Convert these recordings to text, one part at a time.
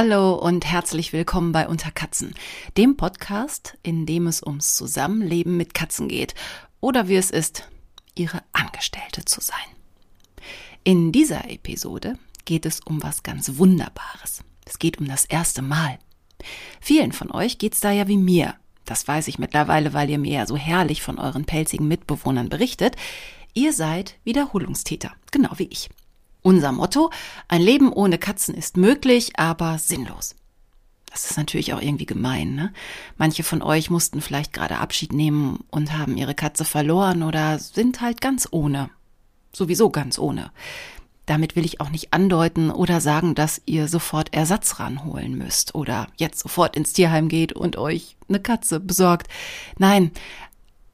Hallo und herzlich willkommen bei Unter Katzen, dem Podcast, in dem es ums Zusammenleben mit Katzen geht oder wie es ist, ihre Angestellte zu sein. In dieser Episode geht es um was ganz Wunderbares. Es geht um das erste Mal. Vielen von euch geht's da ja wie mir. Das weiß ich mittlerweile, weil ihr mir ja so herrlich von euren pelzigen Mitbewohnern berichtet. Ihr seid Wiederholungstäter, genau wie ich. Unser Motto, ein Leben ohne Katzen ist möglich, aber sinnlos. Das ist natürlich auch irgendwie gemein, ne? Manche von euch mussten vielleicht gerade Abschied nehmen und haben ihre Katze verloren oder sind halt ganz ohne. Sowieso ganz ohne. Damit will ich auch nicht andeuten oder sagen, dass ihr sofort Ersatz ranholen müsst oder jetzt sofort ins Tierheim geht und euch eine Katze besorgt. Nein,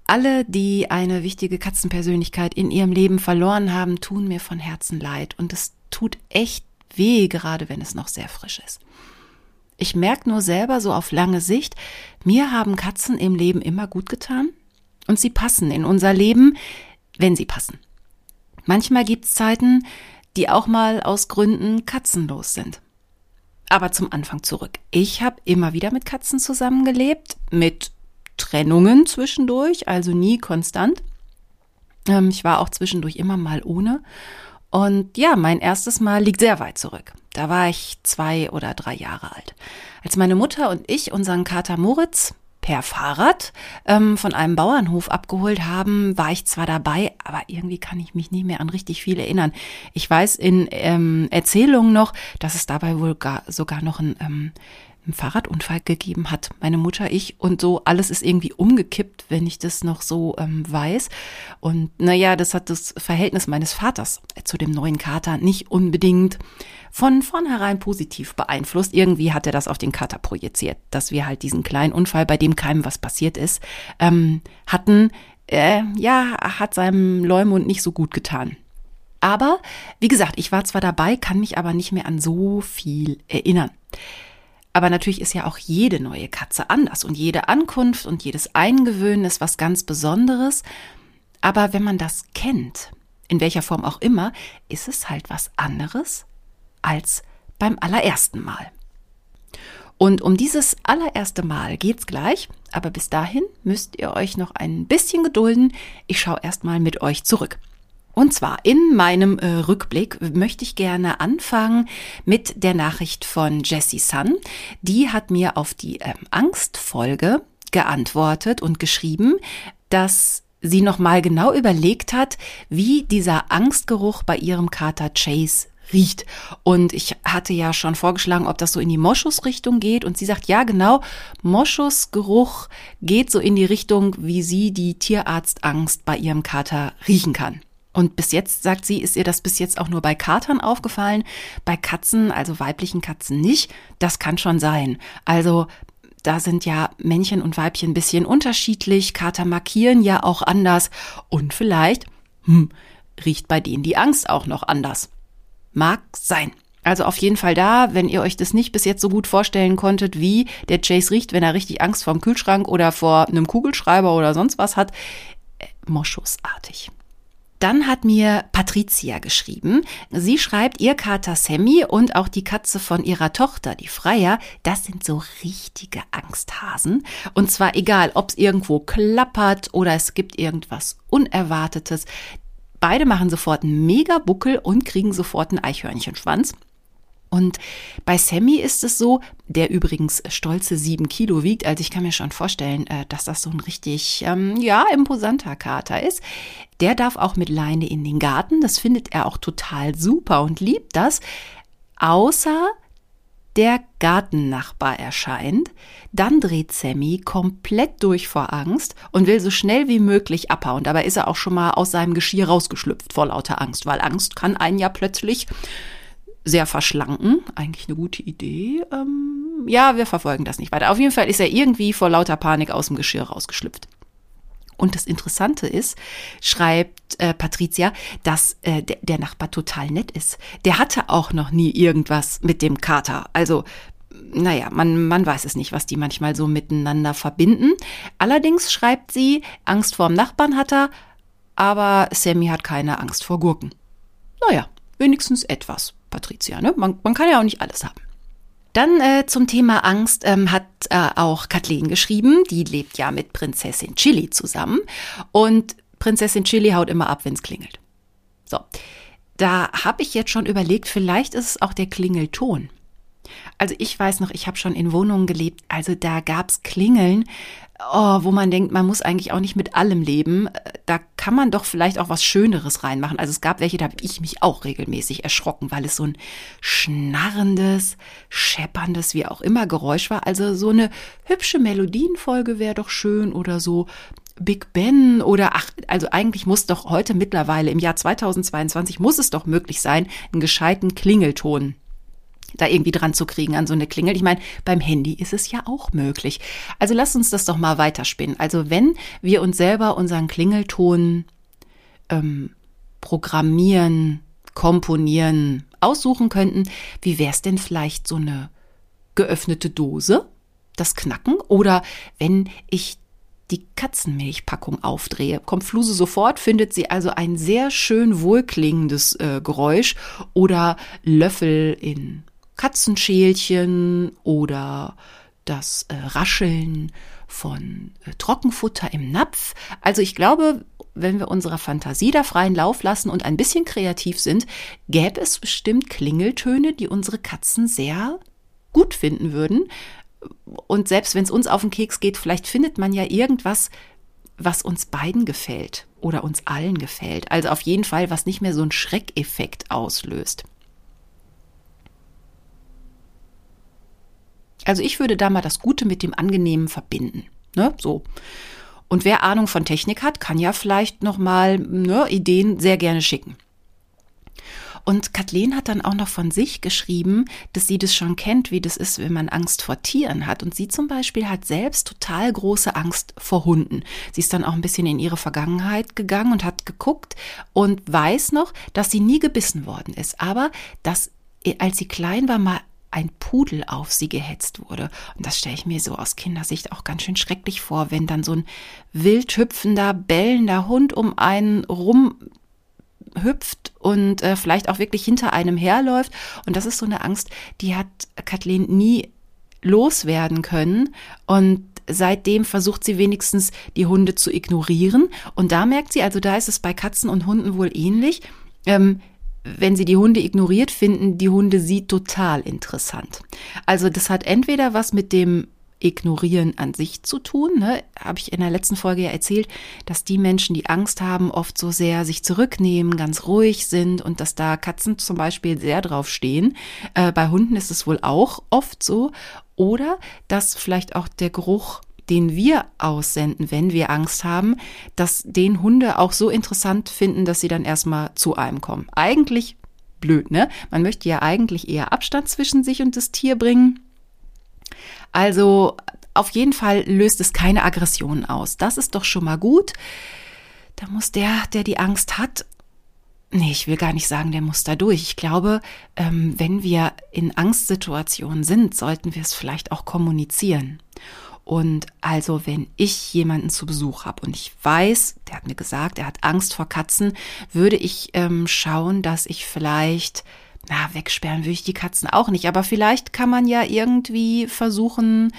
alle, die eine wichtige Katzenpersönlichkeit in ihrem Leben verloren haben, tun mir von Herzen leid. Und es tut echt weh, gerade wenn es noch sehr frisch ist. Ich merke nur selber so auf lange Sicht, mir haben Katzen im Leben immer gut getan und sie passen in unser Leben, wenn sie passen. Manchmal gibt's Zeiten, die auch mal aus Gründen katzenlos sind. Aber zum Anfang zurück. Ich habe immer wieder mit Katzen zusammengelebt, mit Trennungen zwischendurch, also nie konstant. Ähm, ich war auch zwischendurch immer mal ohne. Und ja, mein erstes Mal liegt sehr weit zurück. Da war ich zwei oder drei Jahre alt. Als meine Mutter und ich unseren Kater Moritz per Fahrrad ähm, von einem Bauernhof abgeholt haben, war ich zwar dabei, aber irgendwie kann ich mich nicht mehr an richtig viel erinnern. Ich weiß in ähm, Erzählungen noch, dass es dabei wohl gar, sogar noch ein ähm, einen Fahrradunfall gegeben hat. Meine Mutter, ich und so, alles ist irgendwie umgekippt, wenn ich das noch so ähm, weiß. Und naja, das hat das Verhältnis meines Vaters zu dem neuen Kater nicht unbedingt von vornherein positiv beeinflusst. Irgendwie hat er das auf den Kater projiziert, dass wir halt diesen kleinen Unfall, bei dem keinem was passiert ist, ähm, hatten. Äh, ja, hat seinem Leumund nicht so gut getan. Aber, wie gesagt, ich war zwar dabei, kann mich aber nicht mehr an so viel erinnern. Aber natürlich ist ja auch jede neue Katze anders und jede Ankunft und jedes Eingewöhnen ist was ganz Besonderes. Aber wenn man das kennt, in welcher Form auch immer, ist es halt was anderes als beim allerersten Mal. Und um dieses allererste Mal geht's gleich, aber bis dahin müsst ihr euch noch ein bisschen gedulden. Ich schaue erstmal mit euch zurück. Und zwar in meinem äh, Rückblick möchte ich gerne anfangen mit der Nachricht von Jessie Sun. Die hat mir auf die ähm, Angstfolge geantwortet und geschrieben, dass sie nochmal genau überlegt hat, wie dieser Angstgeruch bei ihrem Kater Chase riecht. Und ich hatte ja schon vorgeschlagen, ob das so in die Moschusrichtung geht. Und sie sagt, ja, genau, Moschusgeruch geht so in die Richtung, wie sie die Tierarztangst bei ihrem Kater riechen kann. Und bis jetzt, sagt sie, ist ihr das bis jetzt auch nur bei Katern aufgefallen, bei Katzen, also weiblichen Katzen nicht. Das kann schon sein. Also da sind ja Männchen und Weibchen ein bisschen unterschiedlich. Kater markieren ja auch anders. Und vielleicht, hm, riecht bei denen die Angst auch noch anders. Mag sein. Also auf jeden Fall da, wenn ihr euch das nicht bis jetzt so gut vorstellen konntet, wie der Chase riecht, wenn er richtig Angst vorm Kühlschrank oder vor einem Kugelschreiber oder sonst was hat, äh, moschusartig. Dann hat mir Patricia geschrieben. Sie schreibt, ihr Kater Sammy und auch die Katze von ihrer Tochter, die Freier, das sind so richtige Angsthasen. Und zwar egal, ob es irgendwo klappert oder es gibt irgendwas Unerwartetes. Beide machen sofort einen Mega-Buckel und kriegen sofort einen Eichhörnchenschwanz. Und bei Sammy ist es so, der übrigens stolze sieben Kilo wiegt, also ich kann mir schon vorstellen, äh, dass das so ein richtig, ähm, ja, imposanter Kater ist. Der darf auch mit Leine in den Garten, das findet er auch total super und liebt das, außer der Gartennachbar erscheint, dann dreht Sammy komplett durch vor Angst und will so schnell wie möglich abhauen. Dabei ist er auch schon mal aus seinem Geschirr rausgeschlüpft vor lauter Angst, weil Angst kann einen ja plötzlich sehr verschlanken. Eigentlich eine gute Idee. Ähm, ja, wir verfolgen das nicht weiter. Auf jeden Fall ist er irgendwie vor lauter Panik aus dem Geschirr rausgeschlüpft. Und das Interessante ist, schreibt äh, Patricia, dass äh, der, der Nachbar total nett ist. Der hatte auch noch nie irgendwas mit dem Kater. Also naja, man, man weiß es nicht, was die manchmal so miteinander verbinden. Allerdings schreibt sie, Angst vor dem Nachbarn hat er, aber Sammy hat keine Angst vor Gurken. Naja, wenigstens etwas. Patricia. Ne? Man, man kann ja auch nicht alles haben. Dann äh, zum Thema Angst ähm, hat äh, auch Kathleen geschrieben. Die lebt ja mit Prinzessin Chili zusammen. Und Prinzessin Chili haut immer ab, wenn es klingelt. So, da habe ich jetzt schon überlegt, vielleicht ist es auch der Klingelton. Also ich weiß noch, ich habe schon in Wohnungen gelebt, also da gab's Klingeln, oh, wo man denkt, man muss eigentlich auch nicht mit allem leben. Da kann man doch vielleicht auch was Schöneres reinmachen. Also es gab welche, da habe ich mich auch regelmäßig erschrocken, weil es so ein schnarrendes, schepperndes, wie auch immer Geräusch war. Also so eine hübsche Melodienfolge wäre doch schön oder so. Big Ben oder ach, also eigentlich muss doch heute mittlerweile im Jahr 2022 muss es doch möglich sein, einen gescheiten Klingelton da irgendwie dran zu kriegen an so eine Klingel. Ich meine, beim Handy ist es ja auch möglich. Also lass uns das doch mal weiterspinnen. Also wenn wir uns selber unseren Klingelton ähm, programmieren, komponieren, aussuchen könnten, wie wäre es denn vielleicht so eine geöffnete Dose, das Knacken? Oder wenn ich die Katzenmilchpackung aufdrehe, kommt Fluse sofort, findet sie also ein sehr schön wohlklingendes äh, Geräusch oder Löffel in Katzenschälchen oder das äh, Rascheln von äh, Trockenfutter im Napf. Also ich glaube, wenn wir unserer Fantasie da freien Lauf lassen und ein bisschen kreativ sind, gäbe es bestimmt Klingeltöne, die unsere Katzen sehr gut finden würden. Und selbst wenn es uns auf den Keks geht, vielleicht findet man ja irgendwas, was uns beiden gefällt oder uns allen gefällt. Also auf jeden Fall, was nicht mehr so einen Schreckeffekt auslöst. Also ich würde da mal das Gute mit dem Angenehmen verbinden. Ne? So. Und wer Ahnung von Technik hat, kann ja vielleicht nochmal ne, Ideen sehr gerne schicken. Und Kathleen hat dann auch noch von sich geschrieben, dass sie das schon kennt, wie das ist, wenn man Angst vor Tieren hat. Und sie zum Beispiel hat selbst total große Angst vor Hunden. Sie ist dann auch ein bisschen in ihre Vergangenheit gegangen und hat geguckt und weiß noch, dass sie nie gebissen worden ist. Aber dass, als sie klein war, mal ein Pudel auf sie gehetzt wurde. Und das stelle ich mir so aus Kindersicht auch ganz schön schrecklich vor, wenn dann so ein wild hüpfender, bellender Hund um einen rum hüpft und äh, vielleicht auch wirklich hinter einem herläuft. Und das ist so eine Angst, die hat Kathleen nie loswerden können. Und seitdem versucht sie wenigstens die Hunde zu ignorieren. Und da merkt sie, also da ist es bei Katzen und Hunden wohl ähnlich. Ähm, wenn sie die Hunde ignoriert, finden die Hunde sie total interessant. Also das hat entweder was mit dem Ignorieren an sich zu tun. Ne? Habe ich in der letzten Folge ja erzählt, dass die Menschen, die Angst haben, oft so sehr sich zurücknehmen, ganz ruhig sind und dass da Katzen zum Beispiel sehr drauf stehen. Äh, bei Hunden ist es wohl auch oft so. Oder dass vielleicht auch der Geruch den wir aussenden, wenn wir Angst haben, dass den Hunde auch so interessant finden, dass sie dann erstmal zu einem kommen. Eigentlich blöd, ne? Man möchte ja eigentlich eher Abstand zwischen sich und das Tier bringen. Also auf jeden Fall löst es keine Aggression aus. Das ist doch schon mal gut. Da muss der, der die Angst hat, nee, ich will gar nicht sagen, der muss da durch. Ich glaube, ähm, wenn wir in Angstsituationen sind, sollten wir es vielleicht auch kommunizieren. Und also, wenn ich jemanden zu Besuch habe und ich weiß, der hat mir gesagt, er hat Angst vor Katzen, würde ich ähm, schauen, dass ich vielleicht, na, wegsperren würde ich die Katzen auch nicht, aber vielleicht kann man ja irgendwie versuchen,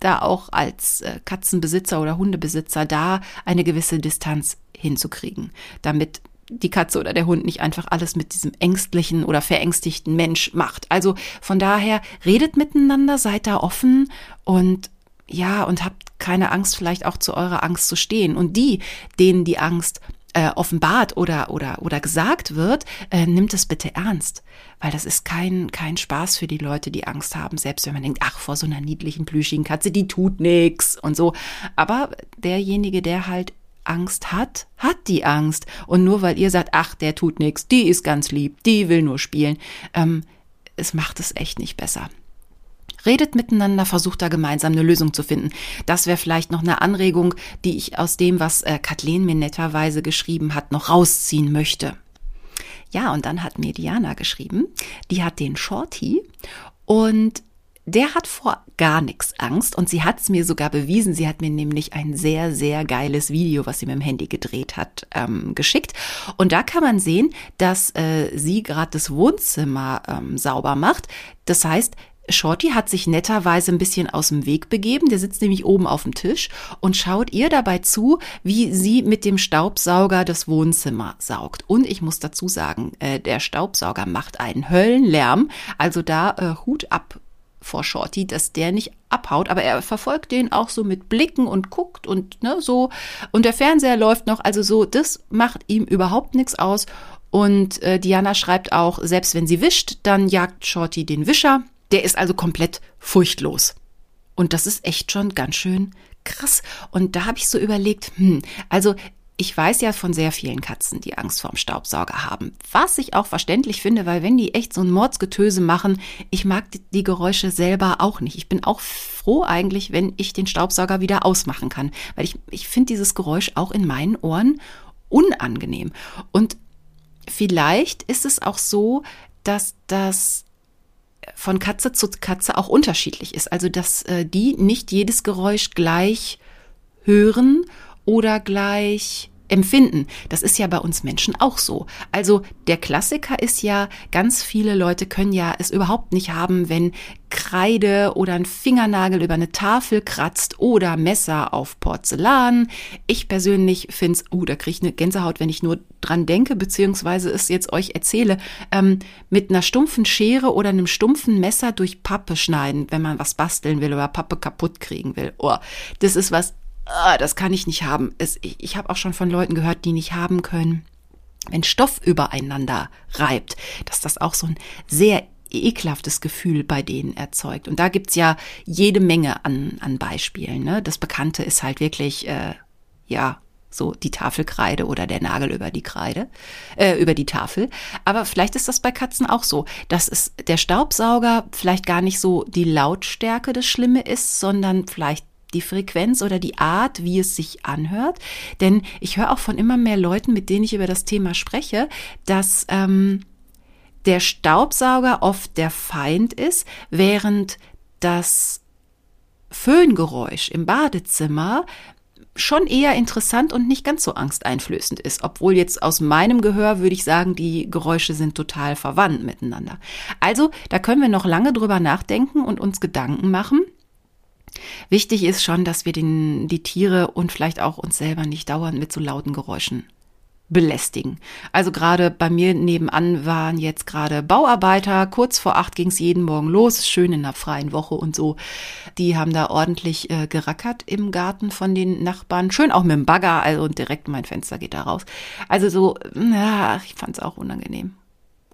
da auch als äh, Katzenbesitzer oder Hundebesitzer da eine gewisse Distanz hinzukriegen, damit die Katze oder der Hund nicht einfach alles mit diesem ängstlichen oder verängstigten Mensch macht. Also von daher redet miteinander, seid da offen und ja, und habt keine Angst, vielleicht auch zu eurer Angst zu stehen. Und die, denen die Angst äh, offenbart oder, oder, oder gesagt wird, äh, nimmt es bitte ernst. Weil das ist kein, kein Spaß für die Leute, die Angst haben, selbst wenn man denkt, ach, vor so einer niedlichen, plüschigen Katze, die tut nix und so. Aber derjenige, der halt Angst hat, hat die Angst. Und nur weil ihr sagt, ach, der tut nichts, die ist ganz lieb, die will nur spielen, ähm, es macht es echt nicht besser. Redet miteinander, versucht da gemeinsam eine Lösung zu finden. Das wäre vielleicht noch eine Anregung, die ich aus dem, was äh, Kathleen mir netterweise geschrieben hat, noch rausziehen möchte. Ja, und dann hat mir Diana geschrieben, die hat den Shorty und der hat vor gar nichts Angst und sie hat es mir sogar bewiesen. Sie hat mir nämlich ein sehr, sehr geiles Video, was sie mit dem Handy gedreht hat, ähm, geschickt. Und da kann man sehen, dass äh, sie gerade das Wohnzimmer ähm, sauber macht. Das heißt, Shorty hat sich netterweise ein bisschen aus dem Weg begeben. Der sitzt nämlich oben auf dem Tisch und schaut ihr dabei zu, wie sie mit dem Staubsauger das Wohnzimmer saugt. Und ich muss dazu sagen, äh, der Staubsauger macht einen Höllenlärm. Also da äh, Hut ab vor Shorty, dass der nicht abhaut, aber er verfolgt den auch so mit Blicken und guckt und ne, so. Und der Fernseher läuft noch, also so, das macht ihm überhaupt nichts aus. Und äh, Diana schreibt auch, selbst wenn sie wischt, dann jagt Shorty den Wischer. Der ist also komplett furchtlos. Und das ist echt schon ganz schön krass. Und da habe ich so überlegt, hm, also ich weiß ja von sehr vielen Katzen, die Angst vorm Staubsauger haben. Was ich auch verständlich finde, weil wenn die echt so ein Mordsgetöse machen, ich mag die Geräusche selber auch nicht. Ich bin auch froh eigentlich, wenn ich den Staubsauger wieder ausmachen kann, weil ich, ich finde dieses Geräusch auch in meinen Ohren unangenehm. Und vielleicht ist es auch so, dass das von Katze zu Katze auch unterschiedlich ist. Also, dass äh, die nicht jedes Geräusch gleich hören oder gleich empfinden. Das ist ja bei uns Menschen auch so. Also der Klassiker ist ja, ganz viele Leute können ja es überhaupt nicht haben, wenn Kreide oder ein Fingernagel über eine Tafel kratzt oder Messer auf Porzellan. Ich persönlich finde es, uh, da kriege ich eine Gänsehaut, wenn ich nur dran denke, beziehungsweise es jetzt euch erzähle, ähm, mit einer stumpfen Schere oder einem stumpfen Messer durch Pappe schneiden, wenn man was basteln will oder Pappe kaputt kriegen will. Oh, das ist was das kann ich nicht haben. Es, ich ich habe auch schon von Leuten gehört, die nicht haben können, wenn Stoff übereinander reibt, dass das auch so ein sehr ekelhaftes Gefühl bei denen erzeugt. Und da gibt's ja jede Menge an, an Beispielen. Ne? Das Bekannte ist halt wirklich, äh, ja, so die Tafelkreide oder der Nagel über die Kreide, äh, über die Tafel. Aber vielleicht ist das bei Katzen auch so, dass es der Staubsauger vielleicht gar nicht so die Lautstärke das Schlimme ist, sondern vielleicht die Frequenz oder die Art, wie es sich anhört. Denn ich höre auch von immer mehr Leuten, mit denen ich über das Thema spreche, dass ähm, der Staubsauger oft der Feind ist, während das Föhngeräusch im Badezimmer schon eher interessant und nicht ganz so angsteinflößend ist. Obwohl jetzt aus meinem Gehör würde ich sagen, die Geräusche sind total verwandt miteinander. Also, da können wir noch lange drüber nachdenken und uns Gedanken machen. Wichtig ist schon, dass wir den, die Tiere und vielleicht auch uns selber nicht dauernd mit so lauten Geräuschen belästigen. Also gerade bei mir nebenan waren jetzt gerade Bauarbeiter. Kurz vor acht ging es jeden Morgen los, schön in einer freien Woche und so. Die haben da ordentlich äh, gerackert im Garten von den Nachbarn. Schön auch mit dem Bagger, also direkt mein Fenster geht da raus. Also so, ja, ich fand es auch unangenehm.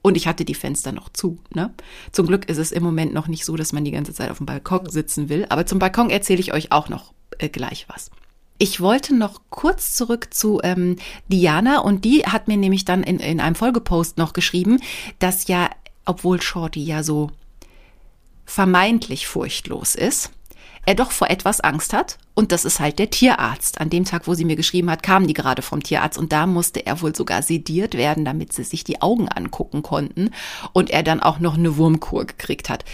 Und ich hatte die Fenster noch zu. Ne? Zum Glück ist es im Moment noch nicht so, dass man die ganze Zeit auf dem Balkon sitzen will. Aber zum Balkon erzähle ich euch auch noch äh, gleich was. Ich wollte noch kurz zurück zu ähm, Diana und die hat mir nämlich dann in, in einem Folgepost noch geschrieben, dass ja, obwohl Shorty ja so vermeintlich furchtlos ist, er doch vor etwas Angst hat. Und das ist halt der Tierarzt. An dem Tag, wo sie mir geschrieben hat, kamen die gerade vom Tierarzt und da musste er wohl sogar sediert werden, damit sie sich die Augen angucken konnten und er dann auch noch eine Wurmkur gekriegt hat.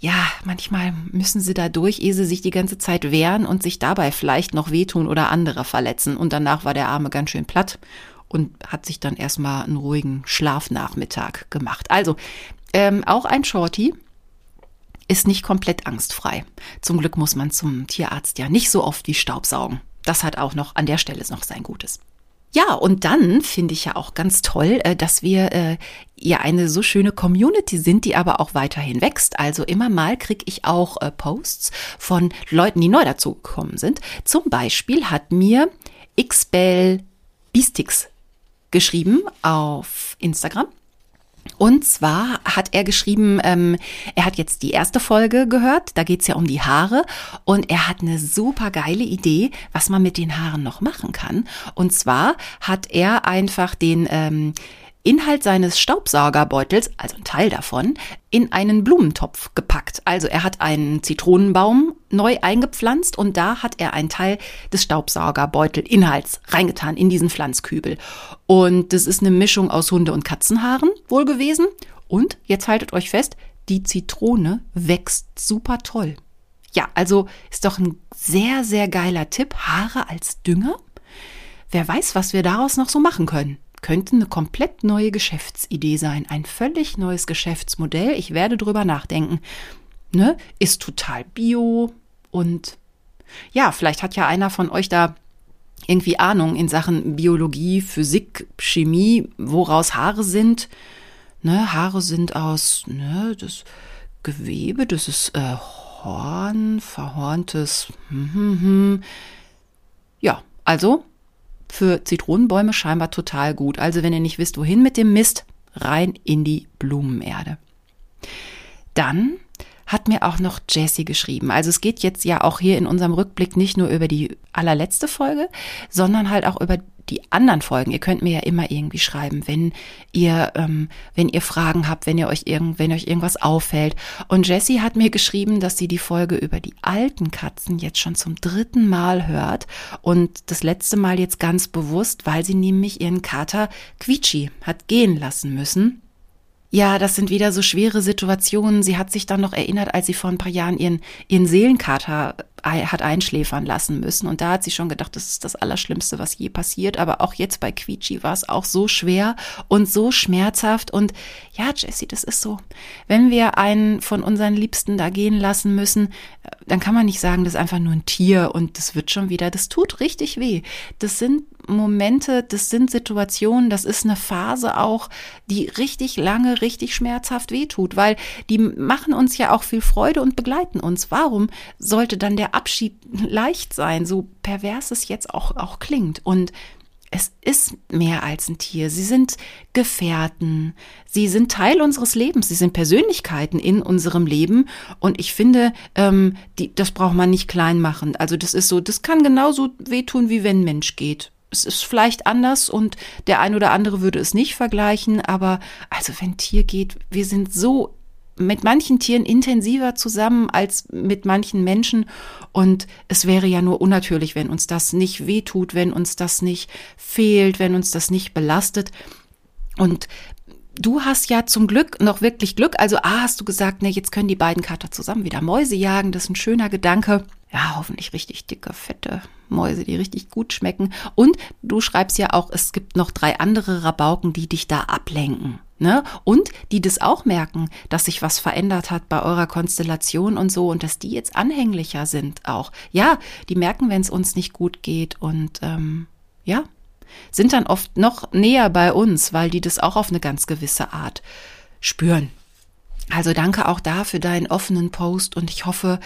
Ja, manchmal müssen sie da durch, ehe sie sich die ganze Zeit wehren und sich dabei vielleicht noch wehtun oder andere verletzen. Und danach war der Arme ganz schön platt und hat sich dann erstmal einen ruhigen Schlafnachmittag gemacht. Also, ähm, auch ein Shorty, ist nicht komplett angstfrei. Zum Glück muss man zum Tierarzt ja nicht so oft wie Staubsaugen. Das hat auch noch an der Stelle noch sein Gutes. Ja, und dann finde ich ja auch ganz toll, äh, dass wir äh, ja eine so schöne Community sind, die aber auch weiterhin wächst. Also immer mal kriege ich auch äh, Posts von Leuten, die neu dazugekommen sind. Zum Beispiel hat mir Xbel Beastix geschrieben auf Instagram. Und zwar hat er geschrieben, ähm, er hat jetzt die erste Folge gehört, da geht's ja um die Haare und er hat eine super geile Idee, was man mit den Haaren noch machen kann. Und zwar hat er einfach den ähm, Inhalt seines Staubsaugerbeutels, also ein Teil davon, in einen Blumentopf gepackt. Also er hat einen Zitronenbaum neu eingepflanzt und da hat er einen Teil des Staubsaugerbeutelinhalts reingetan in diesen Pflanzkübel. Und das ist eine Mischung aus Hunde- und Katzenhaaren wohl gewesen. Und jetzt haltet euch fest, die Zitrone wächst super toll. Ja, also ist doch ein sehr, sehr geiler Tipp. Haare als Dünger? Wer weiß, was wir daraus noch so machen können könnte eine komplett neue Geschäftsidee sein, ein völlig neues Geschäftsmodell. Ich werde drüber nachdenken. ne, ist total bio und ja, vielleicht hat ja einer von euch da irgendwie Ahnung in Sachen Biologie, Physik, Chemie, woraus Haare sind. Ne, Haare sind aus ne, das Gewebe, das ist äh, Horn, verhorntes. Hm, hm, hm. Ja, also für Zitronenbäume scheinbar total gut. Also wenn ihr nicht wisst, wohin mit dem Mist, rein in die Blumenerde. Dann hat mir auch noch Jessie geschrieben. Also es geht jetzt ja auch hier in unserem Rückblick nicht nur über die allerletzte Folge, sondern halt auch über die anderen Folgen. Ihr könnt mir ja immer irgendwie schreiben, wenn ihr, ähm, wenn ihr Fragen habt, wenn ihr euch irgend, wenn euch irgendwas auffällt. Und Jessie hat mir geschrieben, dass sie die Folge über die alten Katzen jetzt schon zum dritten Mal hört und das letzte Mal jetzt ganz bewusst, weil sie nämlich ihren Kater Quietschi hat gehen lassen müssen. Ja, das sind wieder so schwere Situationen. Sie hat sich dann noch erinnert, als sie vor ein paar Jahren ihren, ihren Seelenkater hat einschläfern lassen müssen. Und da hat sie schon gedacht, das ist das Allerschlimmste, was je passiert. Aber auch jetzt bei Quietschi war es auch so schwer und so schmerzhaft. Und ja, Jessie, das ist so. Wenn wir einen von unseren Liebsten da gehen lassen müssen, dann kann man nicht sagen, das ist einfach nur ein Tier und das wird schon wieder, das tut richtig weh. Das sind Momente, das sind Situationen, das ist eine Phase auch, die richtig lange, richtig schmerzhaft wehtut, weil die machen uns ja auch viel Freude und begleiten uns. Warum sollte dann der Abschied leicht sein, so pervers es jetzt auch, auch klingt. Und es ist mehr als ein Tier. Sie sind Gefährten. Sie sind Teil unseres Lebens. Sie sind Persönlichkeiten in unserem Leben. Und ich finde, ähm, die, das braucht man nicht klein machen. Also das ist so, das kann genauso wehtun, wie wenn ein Mensch geht. Es ist vielleicht anders und der ein oder andere würde es nicht vergleichen. Aber also wenn Tier geht, wir sind so mit manchen Tieren intensiver zusammen als mit manchen Menschen. Und es wäre ja nur unnatürlich, wenn uns das nicht wehtut, wenn uns das nicht fehlt, wenn uns das nicht belastet. Und du hast ja zum Glück noch wirklich Glück. Also A, hast du gesagt, ne, jetzt können die beiden Kater zusammen wieder Mäuse jagen. Das ist ein schöner Gedanke. Ja, hoffentlich richtig dicke, fette Mäuse, die richtig gut schmecken. Und du schreibst ja auch, es gibt noch drei andere Rabauken, die dich da ablenken. Ne? Und die das auch merken, dass sich was verändert hat bei eurer Konstellation und so und dass die jetzt anhänglicher sind auch. Ja, die merken, wenn es uns nicht gut geht und ähm, ja, sind dann oft noch näher bei uns, weil die das auch auf eine ganz gewisse Art spüren. Also danke auch da für deinen offenen Post und ich hoffe,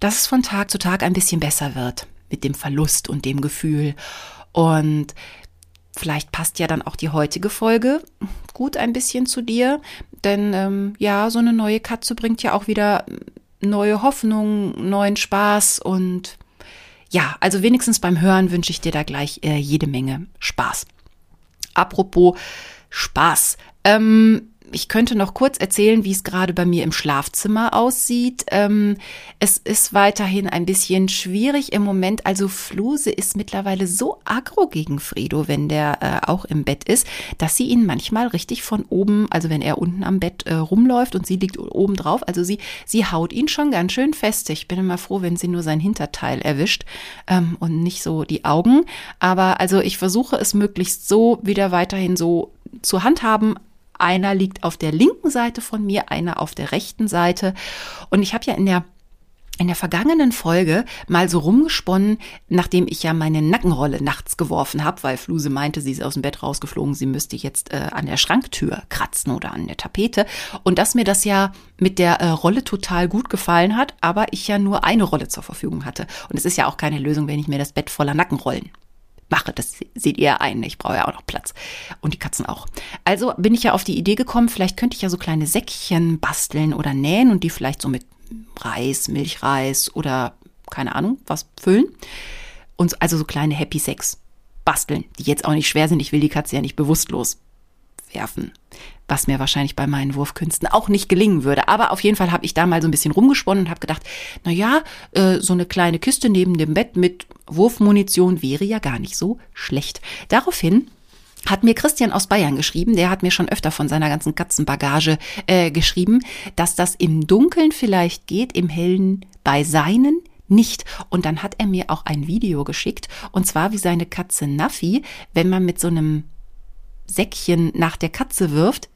dass es von Tag zu Tag ein bisschen besser wird mit dem Verlust und dem Gefühl. Und vielleicht passt ja dann auch die heutige Folge gut ein bisschen zu dir, denn ähm, ja, so eine neue Katze bringt ja auch wieder neue Hoffnung, neuen Spaß und ja, also wenigstens beim Hören wünsche ich dir da gleich äh, jede Menge Spaß. Apropos Spaß. Ähm, ich könnte noch kurz erzählen, wie es gerade bei mir im Schlafzimmer aussieht. Ähm, es ist weiterhin ein bisschen schwierig im Moment. Also Fluse ist mittlerweile so aggro gegen Fredo, wenn der äh, auch im Bett ist, dass sie ihn manchmal richtig von oben, also wenn er unten am Bett äh, rumläuft und sie liegt oben drauf, also sie, sie haut ihn schon ganz schön fest. Ich bin immer froh, wenn sie nur sein Hinterteil erwischt ähm, und nicht so die Augen. Aber also ich versuche es möglichst so wieder weiterhin so zu handhaben, einer liegt auf der linken Seite von mir, einer auf der rechten Seite. Und ich habe ja in der in der vergangenen Folge mal so rumgesponnen, nachdem ich ja meine Nackenrolle nachts geworfen habe, weil Fluse meinte, sie ist aus dem Bett rausgeflogen, sie müsste jetzt äh, an der Schranktür kratzen oder an der Tapete. Und dass mir das ja mit der äh, Rolle total gut gefallen hat, aber ich ja nur eine Rolle zur Verfügung hatte. Und es ist ja auch keine Lösung, wenn ich mir das Bett voller Nackenrollen mache. Das seht ihr ein. Ich brauche ja auch noch Platz. Und die Katzen auch. Also bin ich ja auf die Idee gekommen, vielleicht könnte ich ja so kleine Säckchen basteln oder nähen und die vielleicht so mit Reis, Milchreis oder keine Ahnung, was füllen. Und also so kleine Happy Sex basteln, die jetzt auch nicht schwer sind. Ich will die Katze ja nicht bewusstlos werfen, was mir wahrscheinlich bei meinen Wurfkünsten auch nicht gelingen würde. Aber auf jeden Fall habe ich da mal so ein bisschen rumgesponnen und habe gedacht, na ja, äh, so eine kleine Kiste neben dem Bett mit Wurfmunition wäre ja gar nicht so schlecht. Daraufhin hat mir Christian aus Bayern geschrieben, der hat mir schon öfter von seiner ganzen Katzenbagage äh, geschrieben, dass das im Dunkeln vielleicht geht, im Hellen bei seinen nicht. Und dann hat er mir auch ein Video geschickt, und zwar wie seine Katze Naffi, wenn man mit so einem Säckchen nach der Katze wirft,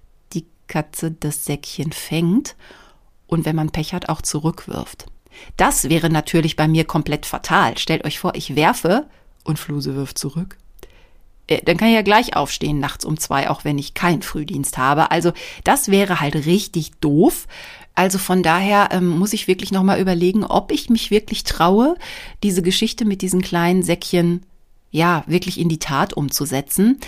Katze das Säckchen fängt und wenn man Pech hat, auch zurückwirft. Das wäre natürlich bei mir komplett fatal. Stellt euch vor, ich werfe und Fluse wirft zurück. Äh, dann kann ich ja gleich aufstehen nachts um zwei, auch wenn ich keinen Frühdienst habe. Also das wäre halt richtig doof. Also von daher ähm, muss ich wirklich nochmal überlegen, ob ich mich wirklich traue, diese Geschichte mit diesen kleinen Säckchen ja wirklich in die Tat umzusetzen.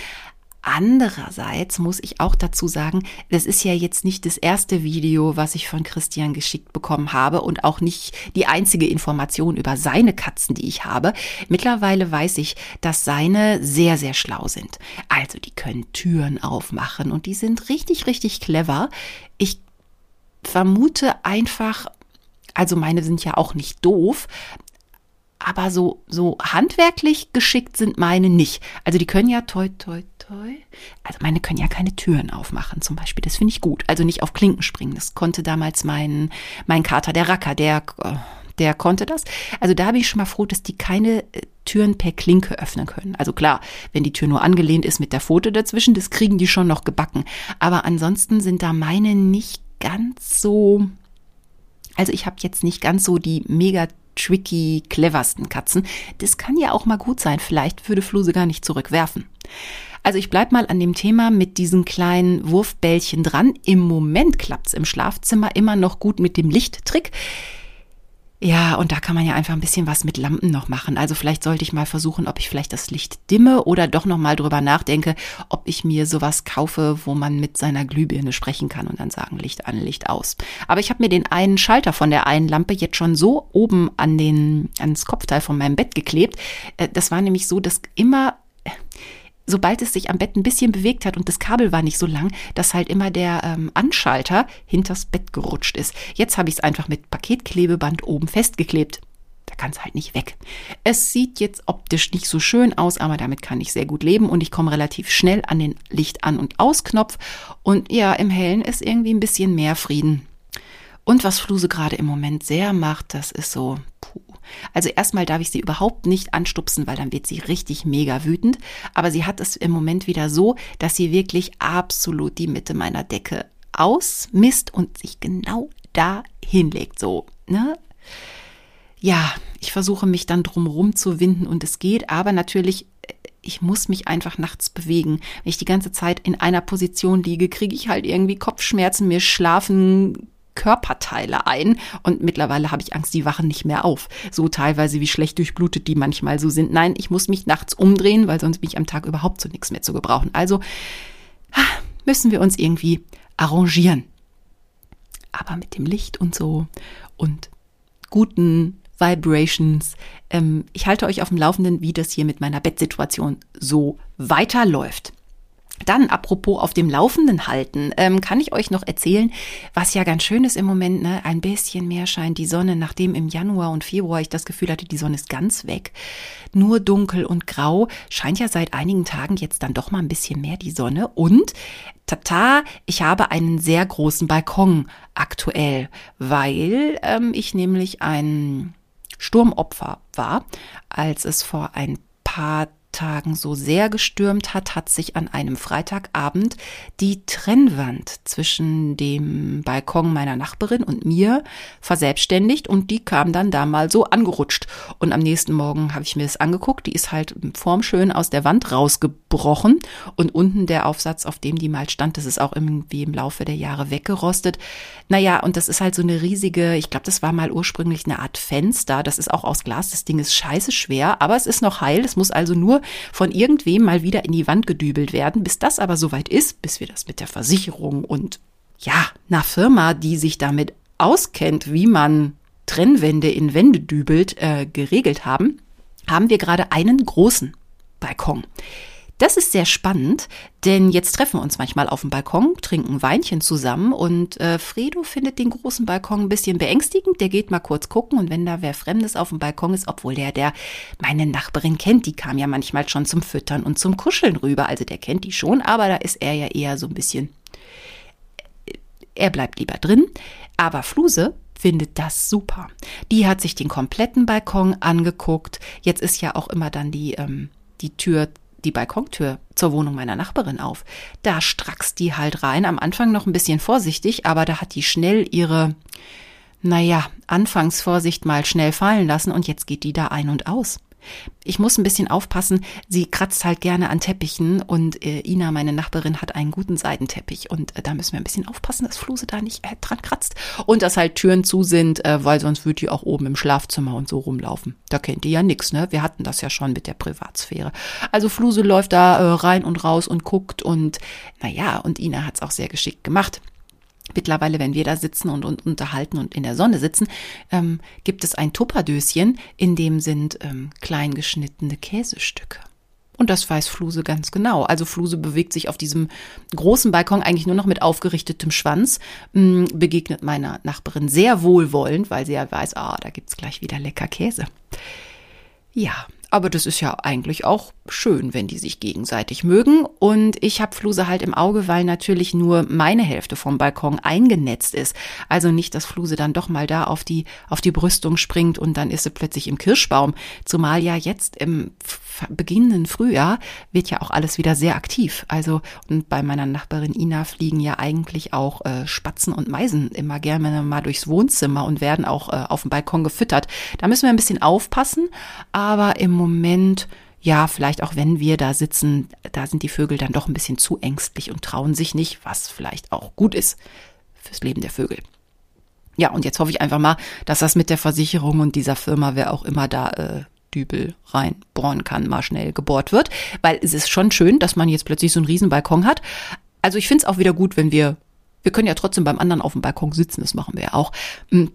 Andererseits muss ich auch dazu sagen, das ist ja jetzt nicht das erste Video, was ich von Christian geschickt bekommen habe und auch nicht die einzige Information über seine Katzen, die ich habe. Mittlerweile weiß ich, dass seine sehr, sehr schlau sind. Also die können Türen aufmachen und die sind richtig, richtig clever. Ich vermute einfach, also meine sind ja auch nicht doof, aber so, so handwerklich geschickt sind meine nicht. Also die können ja toi, toi, toi. Also meine können ja keine Türen aufmachen zum Beispiel. Das finde ich gut. Also nicht auf Klinken springen. Das konnte damals mein, mein Kater, der Racker, der, der konnte das. Also da bin ich schon mal froh, dass die keine äh, Türen per Klinke öffnen können. Also klar, wenn die Tür nur angelehnt ist mit der Pfote dazwischen, das kriegen die schon noch gebacken. Aber ansonsten sind da meine nicht ganz so, also ich habe jetzt nicht ganz so die mega tricky, cleversten Katzen. Das kann ja auch mal gut sein. Vielleicht würde Fluse gar nicht zurückwerfen. Also ich bleib mal an dem Thema mit diesen kleinen Wurfbällchen dran. Im Moment klappt's im Schlafzimmer immer noch gut mit dem Lichttrick. Ja, und da kann man ja einfach ein bisschen was mit Lampen noch machen. Also vielleicht sollte ich mal versuchen, ob ich vielleicht das Licht dimme oder doch noch mal drüber nachdenke, ob ich mir sowas kaufe, wo man mit seiner Glühbirne sprechen kann und dann sagen Licht an, Licht aus. Aber ich habe mir den einen Schalter von der einen Lampe jetzt schon so oben an den ans Kopfteil von meinem Bett geklebt. Äh, das war nämlich so, dass immer sobald es sich am Bett ein bisschen bewegt hat und das Kabel war nicht so lang, dass halt immer der ähm, Anschalter hinters Bett gerutscht ist. Jetzt habe ich es einfach mit Paketklebeband oben festgeklebt. Da kann es halt nicht weg. Es sieht jetzt optisch nicht so schön aus, aber damit kann ich sehr gut leben und ich komme relativ schnell an den Licht an und aus Knopf und ja, im Hellen ist irgendwie ein bisschen mehr Frieden. Und was Fluse gerade im Moment sehr macht, das ist so, puh, also erstmal darf ich sie überhaupt nicht anstupsen, weil dann wird sie richtig mega wütend. Aber sie hat es im Moment wieder so, dass sie wirklich absolut die Mitte meiner Decke ausmisst und sich genau da hinlegt. So, ne? Ja, ich versuche mich dann drumherum zu winden und es geht, aber natürlich äh, ich muss mich einfach nachts bewegen. Wenn ich die ganze Zeit in einer Position liege, kriege ich halt irgendwie Kopfschmerzen, mir schlafen Körperteile ein und mittlerweile habe ich Angst, die wachen nicht mehr auf. So teilweise wie schlecht durchblutet die manchmal so sind. Nein, ich muss mich nachts umdrehen, weil sonst bin ich am Tag überhaupt zu nichts mehr zu gebrauchen. Also müssen wir uns irgendwie arrangieren. Aber mit dem Licht und so und guten Vibrations. Ähm, ich halte euch auf dem Laufenden, wie das hier mit meiner Bettsituation so weiterläuft. Dann, apropos auf dem Laufenden halten, ähm, kann ich euch noch erzählen, was ja ganz schön ist im Moment, ne? Ein bisschen mehr scheint die Sonne, nachdem im Januar und Februar ich das Gefühl hatte, die Sonne ist ganz weg. Nur dunkel und grau scheint ja seit einigen Tagen jetzt dann doch mal ein bisschen mehr die Sonne. Und tata, ich habe einen sehr großen Balkon aktuell, weil ähm, ich nämlich ein Sturmopfer war, als es vor ein paar Tagen so sehr gestürmt hat, hat sich an einem Freitagabend die Trennwand zwischen dem Balkon meiner Nachbarin und mir verselbstständigt und die kam dann da mal so angerutscht. Und am nächsten Morgen habe ich mir das angeguckt, die ist halt formschön aus der Wand rausgebrochen und unten der Aufsatz, auf dem die mal stand, das ist auch irgendwie im Laufe der Jahre weggerostet. Naja, und das ist halt so eine riesige, ich glaube, das war mal ursprünglich eine Art Fenster, das ist auch aus Glas, das Ding ist scheiße schwer, aber es ist noch heil, es muss also nur von irgendwem mal wieder in die Wand gedübelt werden. Bis das aber soweit ist, bis wir das mit der Versicherung und ja, einer Firma, die sich damit auskennt, wie man Trennwände in Wände dübelt, äh, geregelt haben, haben wir gerade einen großen Balkon. Das ist sehr spannend, denn jetzt treffen wir uns manchmal auf dem Balkon, trinken Weinchen zusammen und äh, Fredo findet den großen Balkon ein bisschen beängstigend. Der geht mal kurz gucken und wenn da wer Fremdes auf dem Balkon ist, obwohl der, der meine Nachbarin kennt, die kam ja manchmal schon zum Füttern und zum Kuscheln rüber. Also der kennt die schon, aber da ist er ja eher so ein bisschen. Äh, er bleibt lieber drin. Aber Fluse findet das super. Die hat sich den kompletten Balkon angeguckt. Jetzt ist ja auch immer dann die, ähm, die Tür die Balkontür zur Wohnung meiner Nachbarin auf. Da strackst die halt rein, am Anfang noch ein bisschen vorsichtig, aber da hat die schnell ihre, naja, Anfangsvorsicht mal schnell fallen lassen und jetzt geht die da ein und aus. Ich muss ein bisschen aufpassen. Sie kratzt halt gerne an Teppichen und äh, Ina, meine Nachbarin, hat einen guten Seidenteppich und äh, da müssen wir ein bisschen aufpassen, dass Fluse da nicht äh, dran kratzt und dass halt Türen zu sind, äh, weil sonst würde die auch oben im Schlafzimmer und so rumlaufen. Da kennt ihr ja nix, ne? Wir hatten das ja schon mit der Privatsphäre. Also Fluse läuft da äh, rein und raus und guckt und naja, und Ina hat's auch sehr geschickt gemacht. Mittlerweile, wenn wir da sitzen und, und unterhalten und in der Sonne sitzen, ähm, gibt es ein Tupperdöschen, in dem sind ähm, klein Käsestücke. Und das weiß Fluse ganz genau. Also Fluse bewegt sich auf diesem großen Balkon eigentlich nur noch mit aufgerichtetem Schwanz, mh, begegnet meiner Nachbarin sehr wohlwollend, weil sie ja weiß, ah, da gibt's gleich wieder lecker Käse. Ja, aber das ist ja eigentlich auch schön, wenn die sich gegenseitig mögen. Und ich habe Fluse halt im Auge, weil natürlich nur meine Hälfte vom Balkon eingenetzt ist. Also nicht, dass Fluse dann doch mal da auf die, auf die Brüstung springt und dann ist sie plötzlich im Kirschbaum. Zumal ja jetzt im beginnenden Frühjahr wird ja auch alles wieder sehr aktiv. Also und bei meiner Nachbarin Ina fliegen ja eigentlich auch äh, Spatzen und Meisen immer gerne mal durchs Wohnzimmer und werden auch äh, auf dem Balkon gefüttert. Da müssen wir ein bisschen aufpassen, aber im Moment ja, vielleicht auch wenn wir da sitzen, da sind die Vögel dann doch ein bisschen zu ängstlich und trauen sich nicht, was vielleicht auch gut ist fürs Leben der Vögel. Ja, und jetzt hoffe ich einfach mal, dass das mit der Versicherung und dieser Firma, wer auch immer da äh, Dübel reinbohren kann, mal schnell gebohrt wird. Weil es ist schon schön, dass man jetzt plötzlich so einen riesen Balkon hat. Also ich finde es auch wieder gut, wenn wir, wir können ja trotzdem beim anderen auf dem Balkon sitzen, das machen wir ja auch. Hm.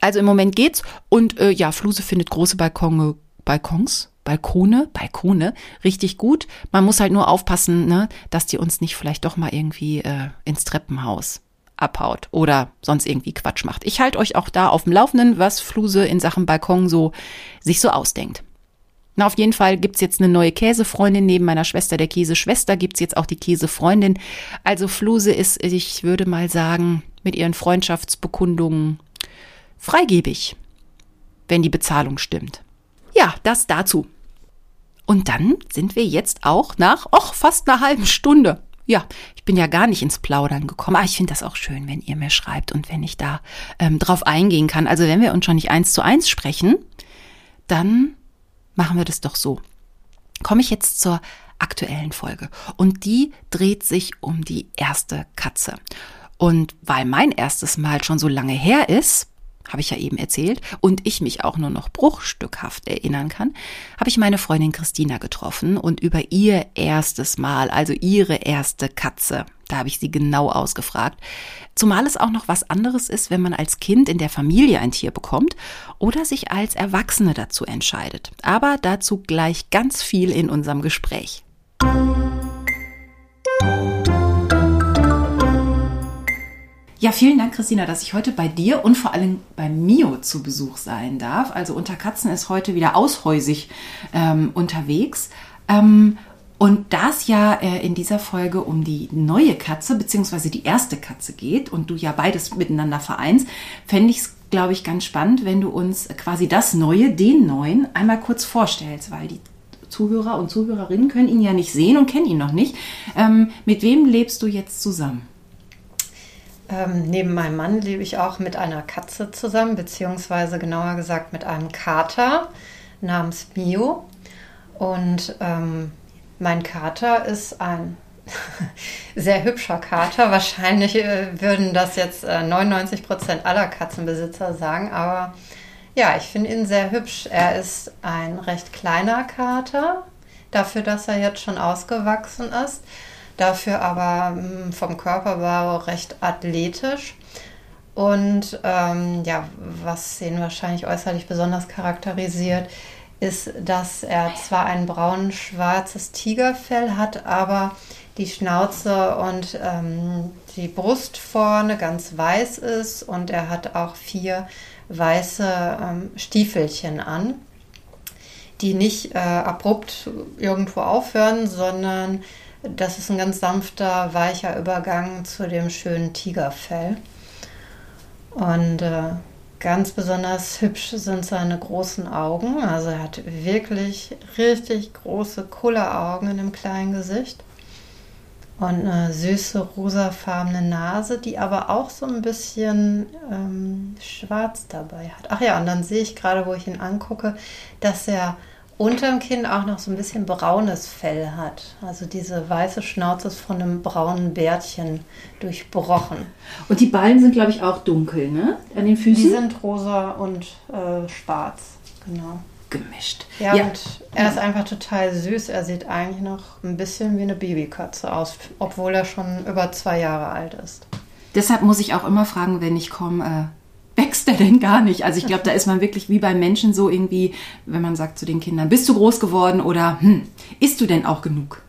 Also im Moment geht's und äh, ja, Fluse findet große Balkone, Balkons, Balkone, Balkone richtig gut. Man muss halt nur aufpassen, ne, dass die uns nicht vielleicht doch mal irgendwie äh, ins Treppenhaus abhaut oder sonst irgendwie Quatsch macht. Ich halte euch auch da auf dem Laufenden, was Fluse in Sachen Balkon so sich so ausdenkt. Na, auf jeden Fall gibt's jetzt eine neue Käsefreundin. Neben meiner Schwester, der Käseschwester, gibt's jetzt auch die Käsefreundin. Also Fluse ist, ich würde mal sagen, mit ihren Freundschaftsbekundungen freigebig, wenn die Bezahlung stimmt. Ja, das dazu. Und dann sind wir jetzt auch nach, och, fast einer halben Stunde. Ja, ich bin ja gar nicht ins Plaudern gekommen. Aber ich finde das auch schön, wenn ihr mir schreibt und wenn ich da ähm, drauf eingehen kann. Also wenn wir uns schon nicht eins zu eins sprechen, dann machen wir das doch so. Komme ich jetzt zur aktuellen Folge. Und die dreht sich um die erste Katze. Und weil mein erstes Mal schon so lange her ist, habe ich ja eben erzählt, und ich mich auch nur noch bruchstückhaft erinnern kann, habe ich meine Freundin Christina getroffen und über ihr erstes Mal, also ihre erste Katze, da habe ich sie genau ausgefragt, zumal es auch noch was anderes ist, wenn man als Kind in der Familie ein Tier bekommt oder sich als Erwachsene dazu entscheidet. Aber dazu gleich ganz viel in unserem Gespräch. Ja, vielen Dank, Christina, dass ich heute bei dir und vor allem bei Mio zu Besuch sein darf. Also unter Katzen ist heute wieder aushäusig ähm, unterwegs. Ähm, und da es ja äh, in dieser Folge um die neue Katze beziehungsweise die erste Katze geht und du ja beides miteinander vereinst, fände ich es, glaube ich, ganz spannend, wenn du uns quasi das Neue, den Neuen, einmal kurz vorstellst, weil die Zuhörer und Zuhörerinnen können ihn ja nicht sehen und kennen ihn noch nicht. Ähm, mit wem lebst du jetzt zusammen? Ähm, neben meinem Mann lebe ich auch mit einer Katze zusammen, beziehungsweise genauer gesagt mit einem Kater namens Mio. Und ähm, mein Kater ist ein sehr hübscher Kater. Wahrscheinlich äh, würden das jetzt äh, 99 Prozent aller Katzenbesitzer sagen, aber ja, ich finde ihn sehr hübsch. Er ist ein recht kleiner Kater, dafür, dass er jetzt schon ausgewachsen ist dafür aber hm, vom Körperbau recht athletisch. Und ähm, ja, was ihn wahrscheinlich äußerlich besonders charakterisiert, ist, dass er zwar ein braun-schwarzes Tigerfell hat, aber die Schnauze und ähm, die Brust vorne ganz weiß ist und er hat auch vier weiße ähm, Stiefelchen an, die nicht äh, abrupt irgendwo aufhören, sondern das ist ein ganz sanfter, weicher Übergang zu dem schönen Tigerfell. Und äh, Ganz besonders hübsch sind seine großen Augen. Also er hat wirklich richtig große Kulleraugen in dem kleinen Gesicht. Und eine süße rosafarbene Nase, die aber auch so ein bisschen ähm, schwarz dabei hat. Ach ja, und dann sehe ich gerade, wo ich ihn angucke, dass er unterm Kinn auch noch so ein bisschen braunes Fell hat. Also diese weiße Schnauze ist von einem braunen Bärtchen durchbrochen. Und die Ballen sind, glaube ich, auch dunkel, ne? An den Füßen? Die sind rosa und äh, schwarz, genau. Gemischt. Ja, ja, und er ist einfach total süß. Er sieht eigentlich noch ein bisschen wie eine Babykatze aus, obwohl er schon über zwei Jahre alt ist. Deshalb muss ich auch immer fragen, wenn ich komme, äh, wächst der denn gar nicht? Also ich glaube, da ist man wirklich wie beim Menschen so irgendwie, wenn man sagt zu den Kindern, bist du groß geworden oder hm, isst du denn auch genug?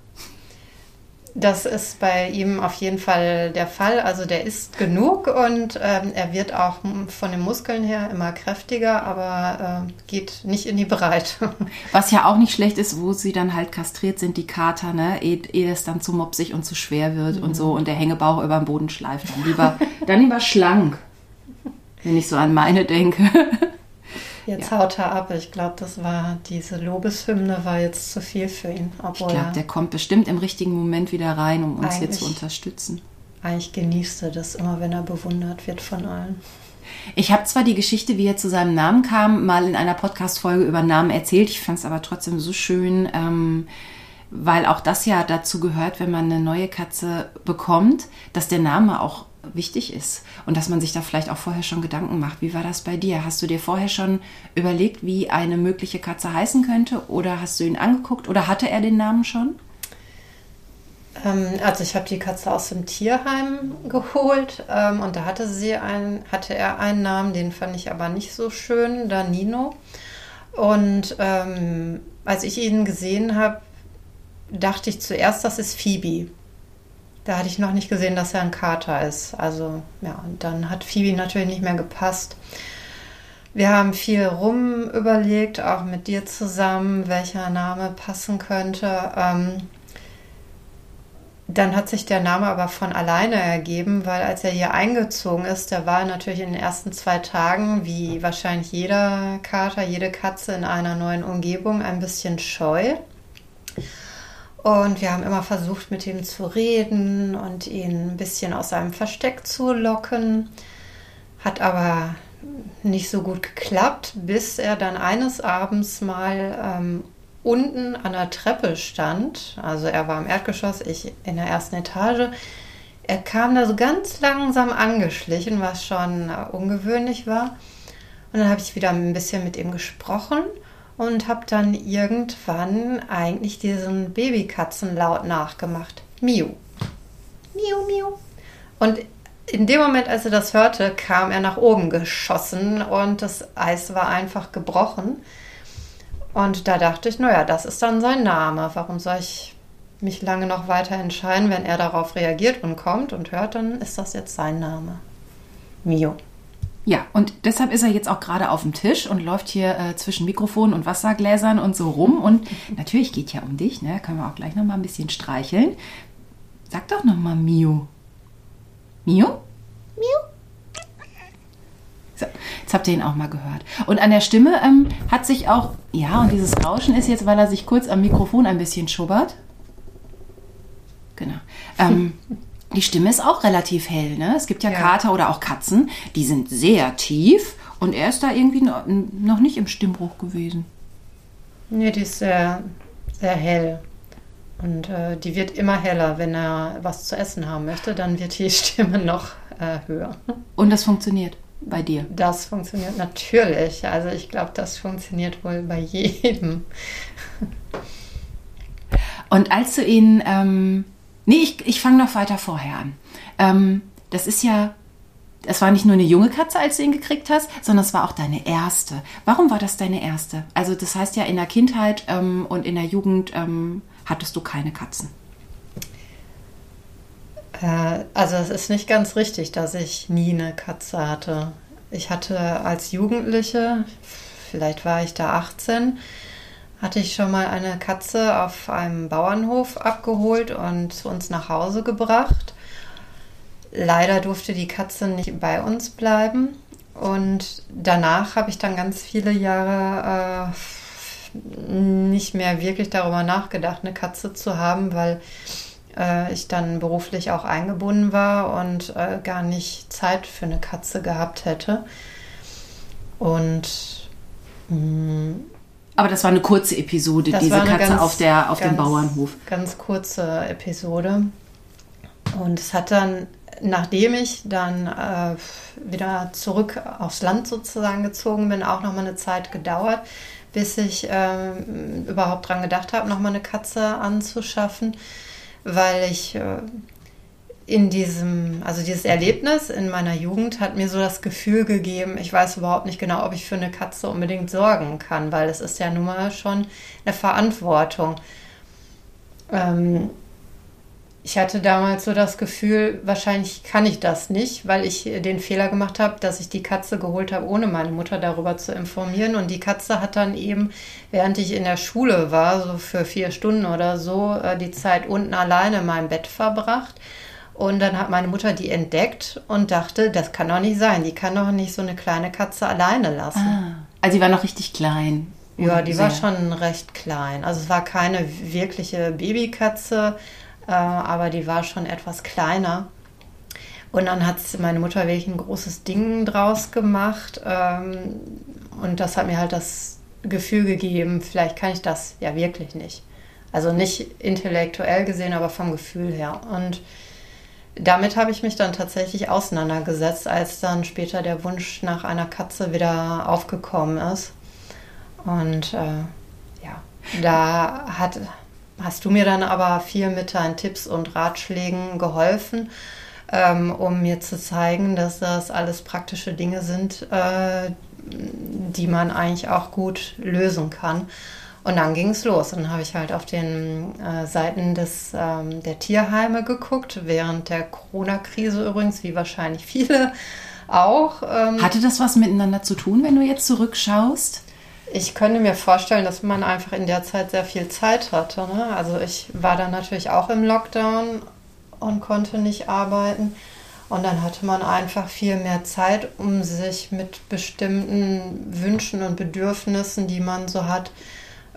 Das ist bei ihm auf jeden Fall der Fall. Also der isst genug und ähm, er wird auch von den Muskeln her immer kräftiger, aber äh, geht nicht in die Breite. Was ja auch nicht schlecht ist, wo sie dann halt kastriert sind, die Kater, ne? ehe, ehe es dann zu mopsig und zu schwer wird mhm. und so und der Hängebauch über den Boden schleift. Dann lieber, dann lieber schlank wenn ich so an meine denke. Jetzt ja. haut er ab. Ich glaube, das war diese Lobeshymne war jetzt zu viel für ihn. ich glaube, der kommt bestimmt im richtigen Moment wieder rein, um uns hier zu unterstützen. Eigentlich genießt er das immer, wenn er bewundert wird von allen. Ich habe zwar die Geschichte, wie er zu seinem Namen kam, mal in einer Podcast-Folge über Namen erzählt. Ich fand es aber trotzdem so schön, ähm, weil auch das ja dazu gehört, wenn man eine neue Katze bekommt, dass der Name auch wichtig ist und dass man sich da vielleicht auch vorher schon Gedanken macht. Wie war das bei dir? Hast du dir vorher schon überlegt, wie eine mögliche Katze heißen könnte oder hast du ihn angeguckt oder hatte er den Namen schon? Ähm, also ich habe die Katze aus dem Tierheim geholt ähm, und da hatte sie einen, hatte er einen Namen, den fand ich aber nicht so schön, Danino. Und ähm, als ich ihn gesehen habe, dachte ich zuerst, das ist Phoebe. Da hatte ich noch nicht gesehen, dass er ein Kater ist. Also ja, und dann hat Phoebe natürlich nicht mehr gepasst. Wir haben viel rum überlegt, auch mit dir zusammen, welcher Name passen könnte. Ähm, dann hat sich der Name aber von alleine ergeben, weil als er hier eingezogen ist, da war natürlich in den ersten zwei Tagen, wie wahrscheinlich jeder Kater, jede Katze in einer neuen Umgebung, ein bisschen scheu. Und wir haben immer versucht, mit ihm zu reden und ihn ein bisschen aus seinem Versteck zu locken. Hat aber nicht so gut geklappt, bis er dann eines Abends mal ähm, unten an der Treppe stand. Also er war im Erdgeschoss, ich in der ersten Etage. Er kam da so ganz langsam angeschlichen, was schon äh, ungewöhnlich war. Und dann habe ich wieder ein bisschen mit ihm gesprochen und habe dann irgendwann eigentlich diesen Babykatzenlaut nachgemacht. Miu. Miu, miu. Und in dem Moment, als er das hörte, kam er nach oben geschossen und das Eis war einfach gebrochen. Und da dachte ich, naja, das ist dann sein Name. Warum soll ich mich lange noch weiter entscheiden, wenn er darauf reagiert und kommt und hört, dann ist das jetzt sein Name. Mio. Ja, und deshalb ist er jetzt auch gerade auf dem Tisch und läuft hier äh, zwischen Mikrofon und Wassergläsern und so rum. Und natürlich geht ja um dich, ne? Können wir auch gleich nochmal ein bisschen streicheln. Sag doch nochmal Mio. Mio? Mio? So, jetzt habt ihr ihn auch mal gehört. Und an der Stimme ähm, hat sich auch, ja, und dieses Rauschen ist jetzt, weil er sich kurz am Mikrofon ein bisschen schubbert. Genau. Ähm, die Stimme ist auch relativ hell. Ne? Es gibt ja, ja, Kater oder auch Katzen, die sind sehr tief und er ist da irgendwie noch nicht im Stimmbruch gewesen. Nee, die ist sehr, sehr hell. Und äh, die wird immer heller. Wenn er was zu essen haben möchte, dann wird die Stimme noch äh, höher. Und das funktioniert bei dir? Das funktioniert natürlich. Also ich glaube, das funktioniert wohl bei jedem. Und als du ihn ähm, Nee, ich, ich fange noch weiter vorher an. Ähm, das ist ja, es war nicht nur eine junge Katze, als du ihn gekriegt hast, sondern es war auch deine erste. Warum war das deine erste? Also das heißt ja, in der Kindheit ähm, und in der Jugend ähm, hattest du keine Katzen. Äh, also es ist nicht ganz richtig, dass ich nie eine Katze hatte. Ich hatte als Jugendliche, vielleicht war ich da 18, hatte ich schon mal eine Katze auf einem Bauernhof abgeholt und zu uns nach Hause gebracht. Leider durfte die Katze nicht bei uns bleiben und danach habe ich dann ganz viele Jahre äh, nicht mehr wirklich darüber nachgedacht, eine Katze zu haben, weil äh, ich dann beruflich auch eingebunden war und äh, gar nicht Zeit für eine Katze gehabt hätte. Und mm, aber das war eine kurze Episode, diese Katze ganz, auf, der, auf ganz, dem Bauernhof. Ganz kurze Episode. Und es hat dann, nachdem ich dann äh, wieder zurück aufs Land sozusagen gezogen bin, auch nochmal eine Zeit gedauert, bis ich äh, überhaupt dran gedacht habe, nochmal eine Katze anzuschaffen weil ich äh, in diesem, also dieses Erlebnis in meiner Jugend hat mir so das Gefühl gegeben, ich weiß überhaupt nicht genau, ob ich für eine Katze unbedingt sorgen kann, weil es ist ja nun mal schon eine Verantwortung. Ähm, ich hatte damals so das Gefühl, wahrscheinlich kann ich das nicht, weil ich den Fehler gemacht habe, dass ich die Katze geholt habe, ohne meine Mutter darüber zu informieren. Und die Katze hat dann eben, während ich in der Schule war, so für vier Stunden oder so, äh, die Zeit unten alleine in meinem Bett verbracht. Und dann hat meine Mutter die entdeckt und dachte, das kann doch nicht sein. Die kann doch nicht so eine kleine Katze alleine lassen. Ah, also sie war noch richtig klein. Ja, die sehr. war schon recht klein. Also es war keine wirkliche Babykatze äh, aber die war schon etwas kleiner. Und dann hat meine Mutter wirklich ein großes Ding draus gemacht. Ähm, und das hat mir halt das Gefühl gegeben, vielleicht kann ich das ja wirklich nicht. Also nicht intellektuell gesehen, aber vom Gefühl her. Und damit habe ich mich dann tatsächlich auseinandergesetzt, als dann später der Wunsch nach einer Katze wieder aufgekommen ist. Und äh, ja, da hat, hast du mir dann aber viel mit deinen Tipps und Ratschlägen geholfen, ähm, um mir zu zeigen, dass das alles praktische Dinge sind, äh, die man eigentlich auch gut lösen kann. Und dann ging es los. Und dann habe ich halt auf den äh, Seiten des, ähm, der Tierheime geguckt, während der Corona-Krise übrigens, wie wahrscheinlich viele auch. Ähm, Hatte das was miteinander zu tun, wenn du jetzt zurückschaust? Ich könnte mir vorstellen, dass man einfach in der Zeit sehr viel Zeit hatte. Ne? Also ich war dann natürlich auch im Lockdown und konnte nicht arbeiten. Und dann hatte man einfach viel mehr Zeit, um sich mit bestimmten Wünschen und Bedürfnissen, die man so hat,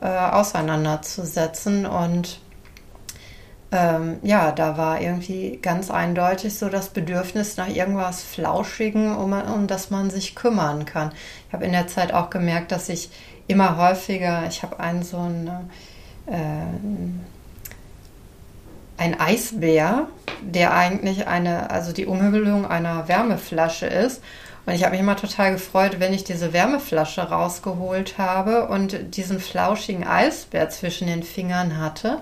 äh, auseinanderzusetzen. Und ähm, ja, da war irgendwie ganz eindeutig so das Bedürfnis nach irgendwas Flauschigen, um, um das man sich kümmern kann. Ich habe in der Zeit auch gemerkt, dass ich immer häufiger, ich habe einen so einen, äh, ein Eisbär, der eigentlich eine, also die Umhüllung einer Wärmeflasche ist. Und ich habe mich immer total gefreut, wenn ich diese Wärmeflasche rausgeholt habe und diesen flauschigen Eisbär zwischen den Fingern hatte.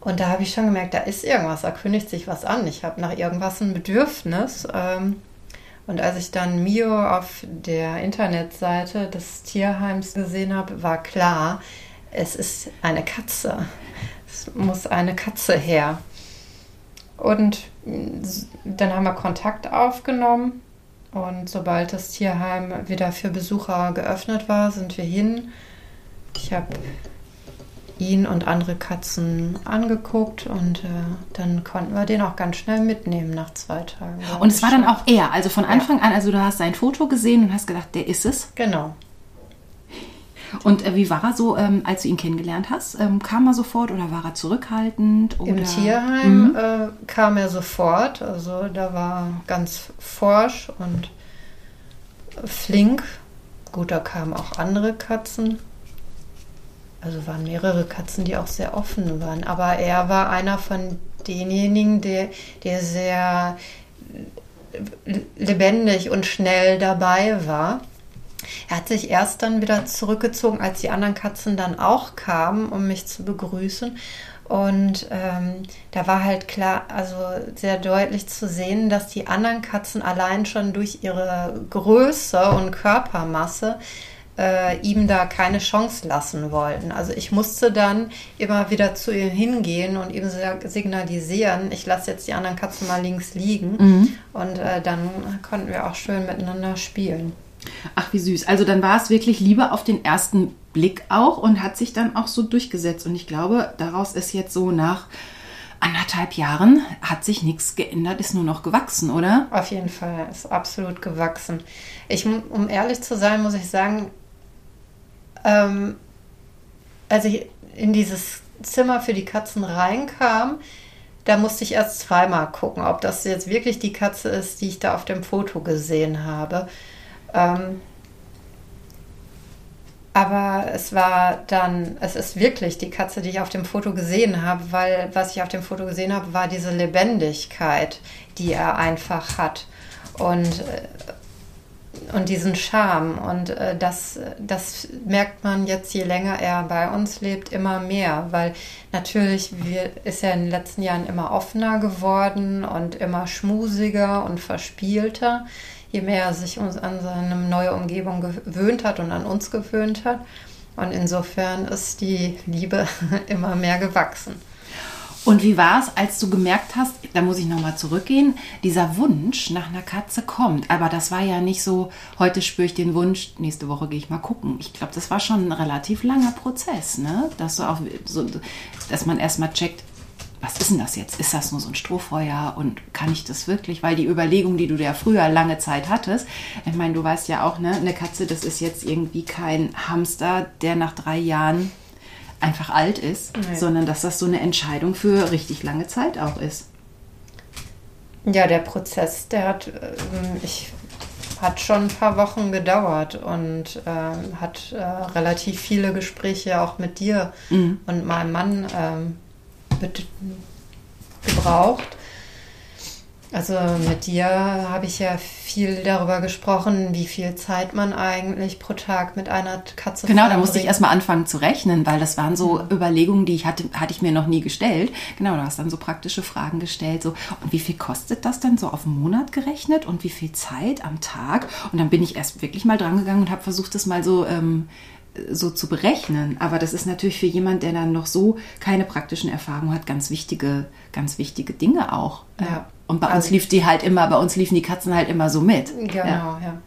Und da habe ich schon gemerkt, da ist irgendwas, da kündigt sich was an. Ich habe nach irgendwas ein Bedürfnis. Ähm, und als ich dann Mio auf der Internetseite des Tierheims gesehen habe, war klar, es ist eine Katze. Es muss eine Katze her. Und dann haben wir Kontakt aufgenommen. Und sobald das Tierheim wieder für Besucher geöffnet war, sind wir hin. Ich habe ihn und andere Katzen angeguckt und äh, dann konnten wir den auch ganz schnell mitnehmen nach zwei Tagen. Und es war dann auch er, also von Anfang ja. an, also du hast sein Foto gesehen und hast gedacht, der ist es. Genau. Und äh, wie war er so, ähm, als du ihn kennengelernt hast? Ähm, kam er sofort oder war er zurückhaltend? Oder? Im Tierheim mhm. äh, kam er sofort. Also da war ganz forsch und flink. Gut, da kamen auch andere Katzen. Also waren mehrere Katzen, die auch sehr offen waren. Aber er war einer von denjenigen, der, der sehr lebendig und schnell dabei war. Er hat sich erst dann wieder zurückgezogen, als die anderen Katzen dann auch kamen, um mich zu begrüßen. Und ähm, da war halt klar, also sehr deutlich zu sehen, dass die anderen Katzen allein schon durch ihre Größe und Körpermasse äh, ihm da keine Chance lassen wollten. Also ich musste dann immer wieder zu ihm hingehen und ihm signalisieren, ich lasse jetzt die anderen Katzen mal links liegen. Mhm. Und äh, dann konnten wir auch schön miteinander spielen. Ach, wie süß. Also dann war es wirklich Liebe auf den ersten Blick auch und hat sich dann auch so durchgesetzt. Und ich glaube, daraus ist jetzt so nach anderthalb Jahren hat sich nichts geändert, ist nur noch gewachsen, oder? Auf jeden Fall, ist absolut gewachsen. Ich, um ehrlich zu sein, muss ich sagen, ähm, als ich in dieses Zimmer für die Katzen reinkam, da musste ich erst zweimal gucken, ob das jetzt wirklich die Katze ist, die ich da auf dem Foto gesehen habe. Ähm, aber es war dann, es ist wirklich die Katze, die ich auf dem Foto gesehen habe, weil was ich auf dem Foto gesehen habe, war diese Lebendigkeit, die er einfach hat. Und, äh, und diesen Charme. Und äh, das, das merkt man jetzt, je länger er bei uns lebt, immer mehr. Weil natürlich wir, ist er in den letzten Jahren immer offener geworden und immer schmusiger und verspielter je mehr er sich an seine neue Umgebung gewöhnt hat und an uns gewöhnt hat. Und insofern ist die Liebe immer mehr gewachsen. Und wie war es, als du gemerkt hast, da muss ich nochmal zurückgehen, dieser Wunsch nach einer Katze kommt. Aber das war ja nicht so, heute spüre ich den Wunsch, nächste Woche gehe ich mal gucken. Ich glaube, das war schon ein relativ langer Prozess, ne? Dass, du auch so, dass man erstmal checkt, was ist denn das jetzt? Ist das nur so ein Strohfeuer und kann ich das wirklich? Weil die Überlegung, die du ja früher lange Zeit hattest, ich meine, du weißt ja auch, ne, eine Katze, das ist jetzt irgendwie kein Hamster, der nach drei Jahren einfach alt ist, nee. sondern dass das so eine Entscheidung für richtig lange Zeit auch ist. Ja, der Prozess, der hat, ähm, ich, hat schon ein paar Wochen gedauert und äh, hat äh, relativ viele Gespräche auch mit dir mhm. und meinem Mann ähm, gebraucht. Also mit dir habe ich ja viel darüber gesprochen, wie viel Zeit man eigentlich pro Tag mit einer Katze Genau, da musste ich erstmal anfangen zu rechnen, weil das waren so. Überlegungen, die ich hatte, hatte ich mir noch nie gestellt. Genau, du hast dann so praktische Fragen gestellt, so, und wie viel kostet das denn so auf einen Monat gerechnet und wie viel Zeit am Tag? Und dann bin ich erst wirklich mal dran gegangen und habe versucht, das mal so ähm, so zu berechnen. Aber das ist natürlich für jemand, der dann noch so keine praktischen Erfahrungen hat, ganz wichtige, ganz wichtige Dinge auch. Ja. Und bei also uns lief die halt immer, bei uns liefen die Katzen halt immer so mit. Genau, ja. ja.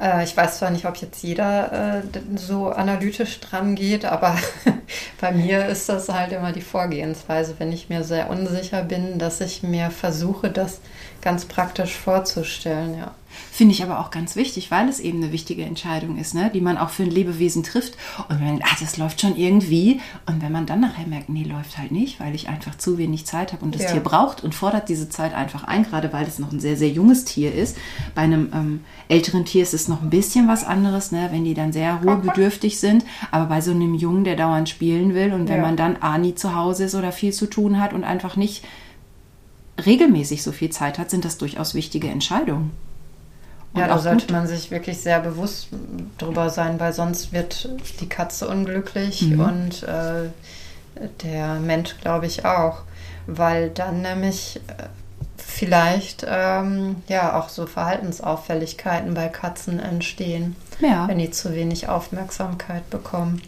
Äh, ich weiß zwar nicht, ob jetzt jeder äh, so analytisch dran geht, aber bei mir ist das halt immer die Vorgehensweise, wenn ich mir sehr unsicher bin, dass ich mir versuche, das ganz praktisch vorzustellen, ja. Finde ich aber auch ganz wichtig, weil es eben eine wichtige Entscheidung ist, ne? die man auch für ein Lebewesen trifft. Und wenn man denkt, ah, das läuft schon irgendwie. Und wenn man dann nachher merkt, nee, läuft halt nicht, weil ich einfach zu wenig Zeit habe und das ja. Tier braucht und fordert diese Zeit einfach ein, gerade weil es noch ein sehr, sehr junges Tier ist. Bei einem ähm, älteren Tier ist es noch ein bisschen was anderes, ne? wenn die dann sehr ruhebedürftig sind. Aber bei so einem Jungen, der dauernd spielen will und wenn ja. man dann A, nie zu Hause ist oder viel zu tun hat und einfach nicht regelmäßig so viel Zeit hat, sind das durchaus wichtige Entscheidungen. Ja, da sollte gut. man sich wirklich sehr bewusst drüber sein, weil sonst wird die Katze unglücklich mhm. und äh, der Mensch, glaube ich, auch. Weil dann nämlich äh, vielleicht ähm, ja auch so Verhaltensauffälligkeiten bei Katzen entstehen, ja. wenn die zu wenig Aufmerksamkeit bekommen.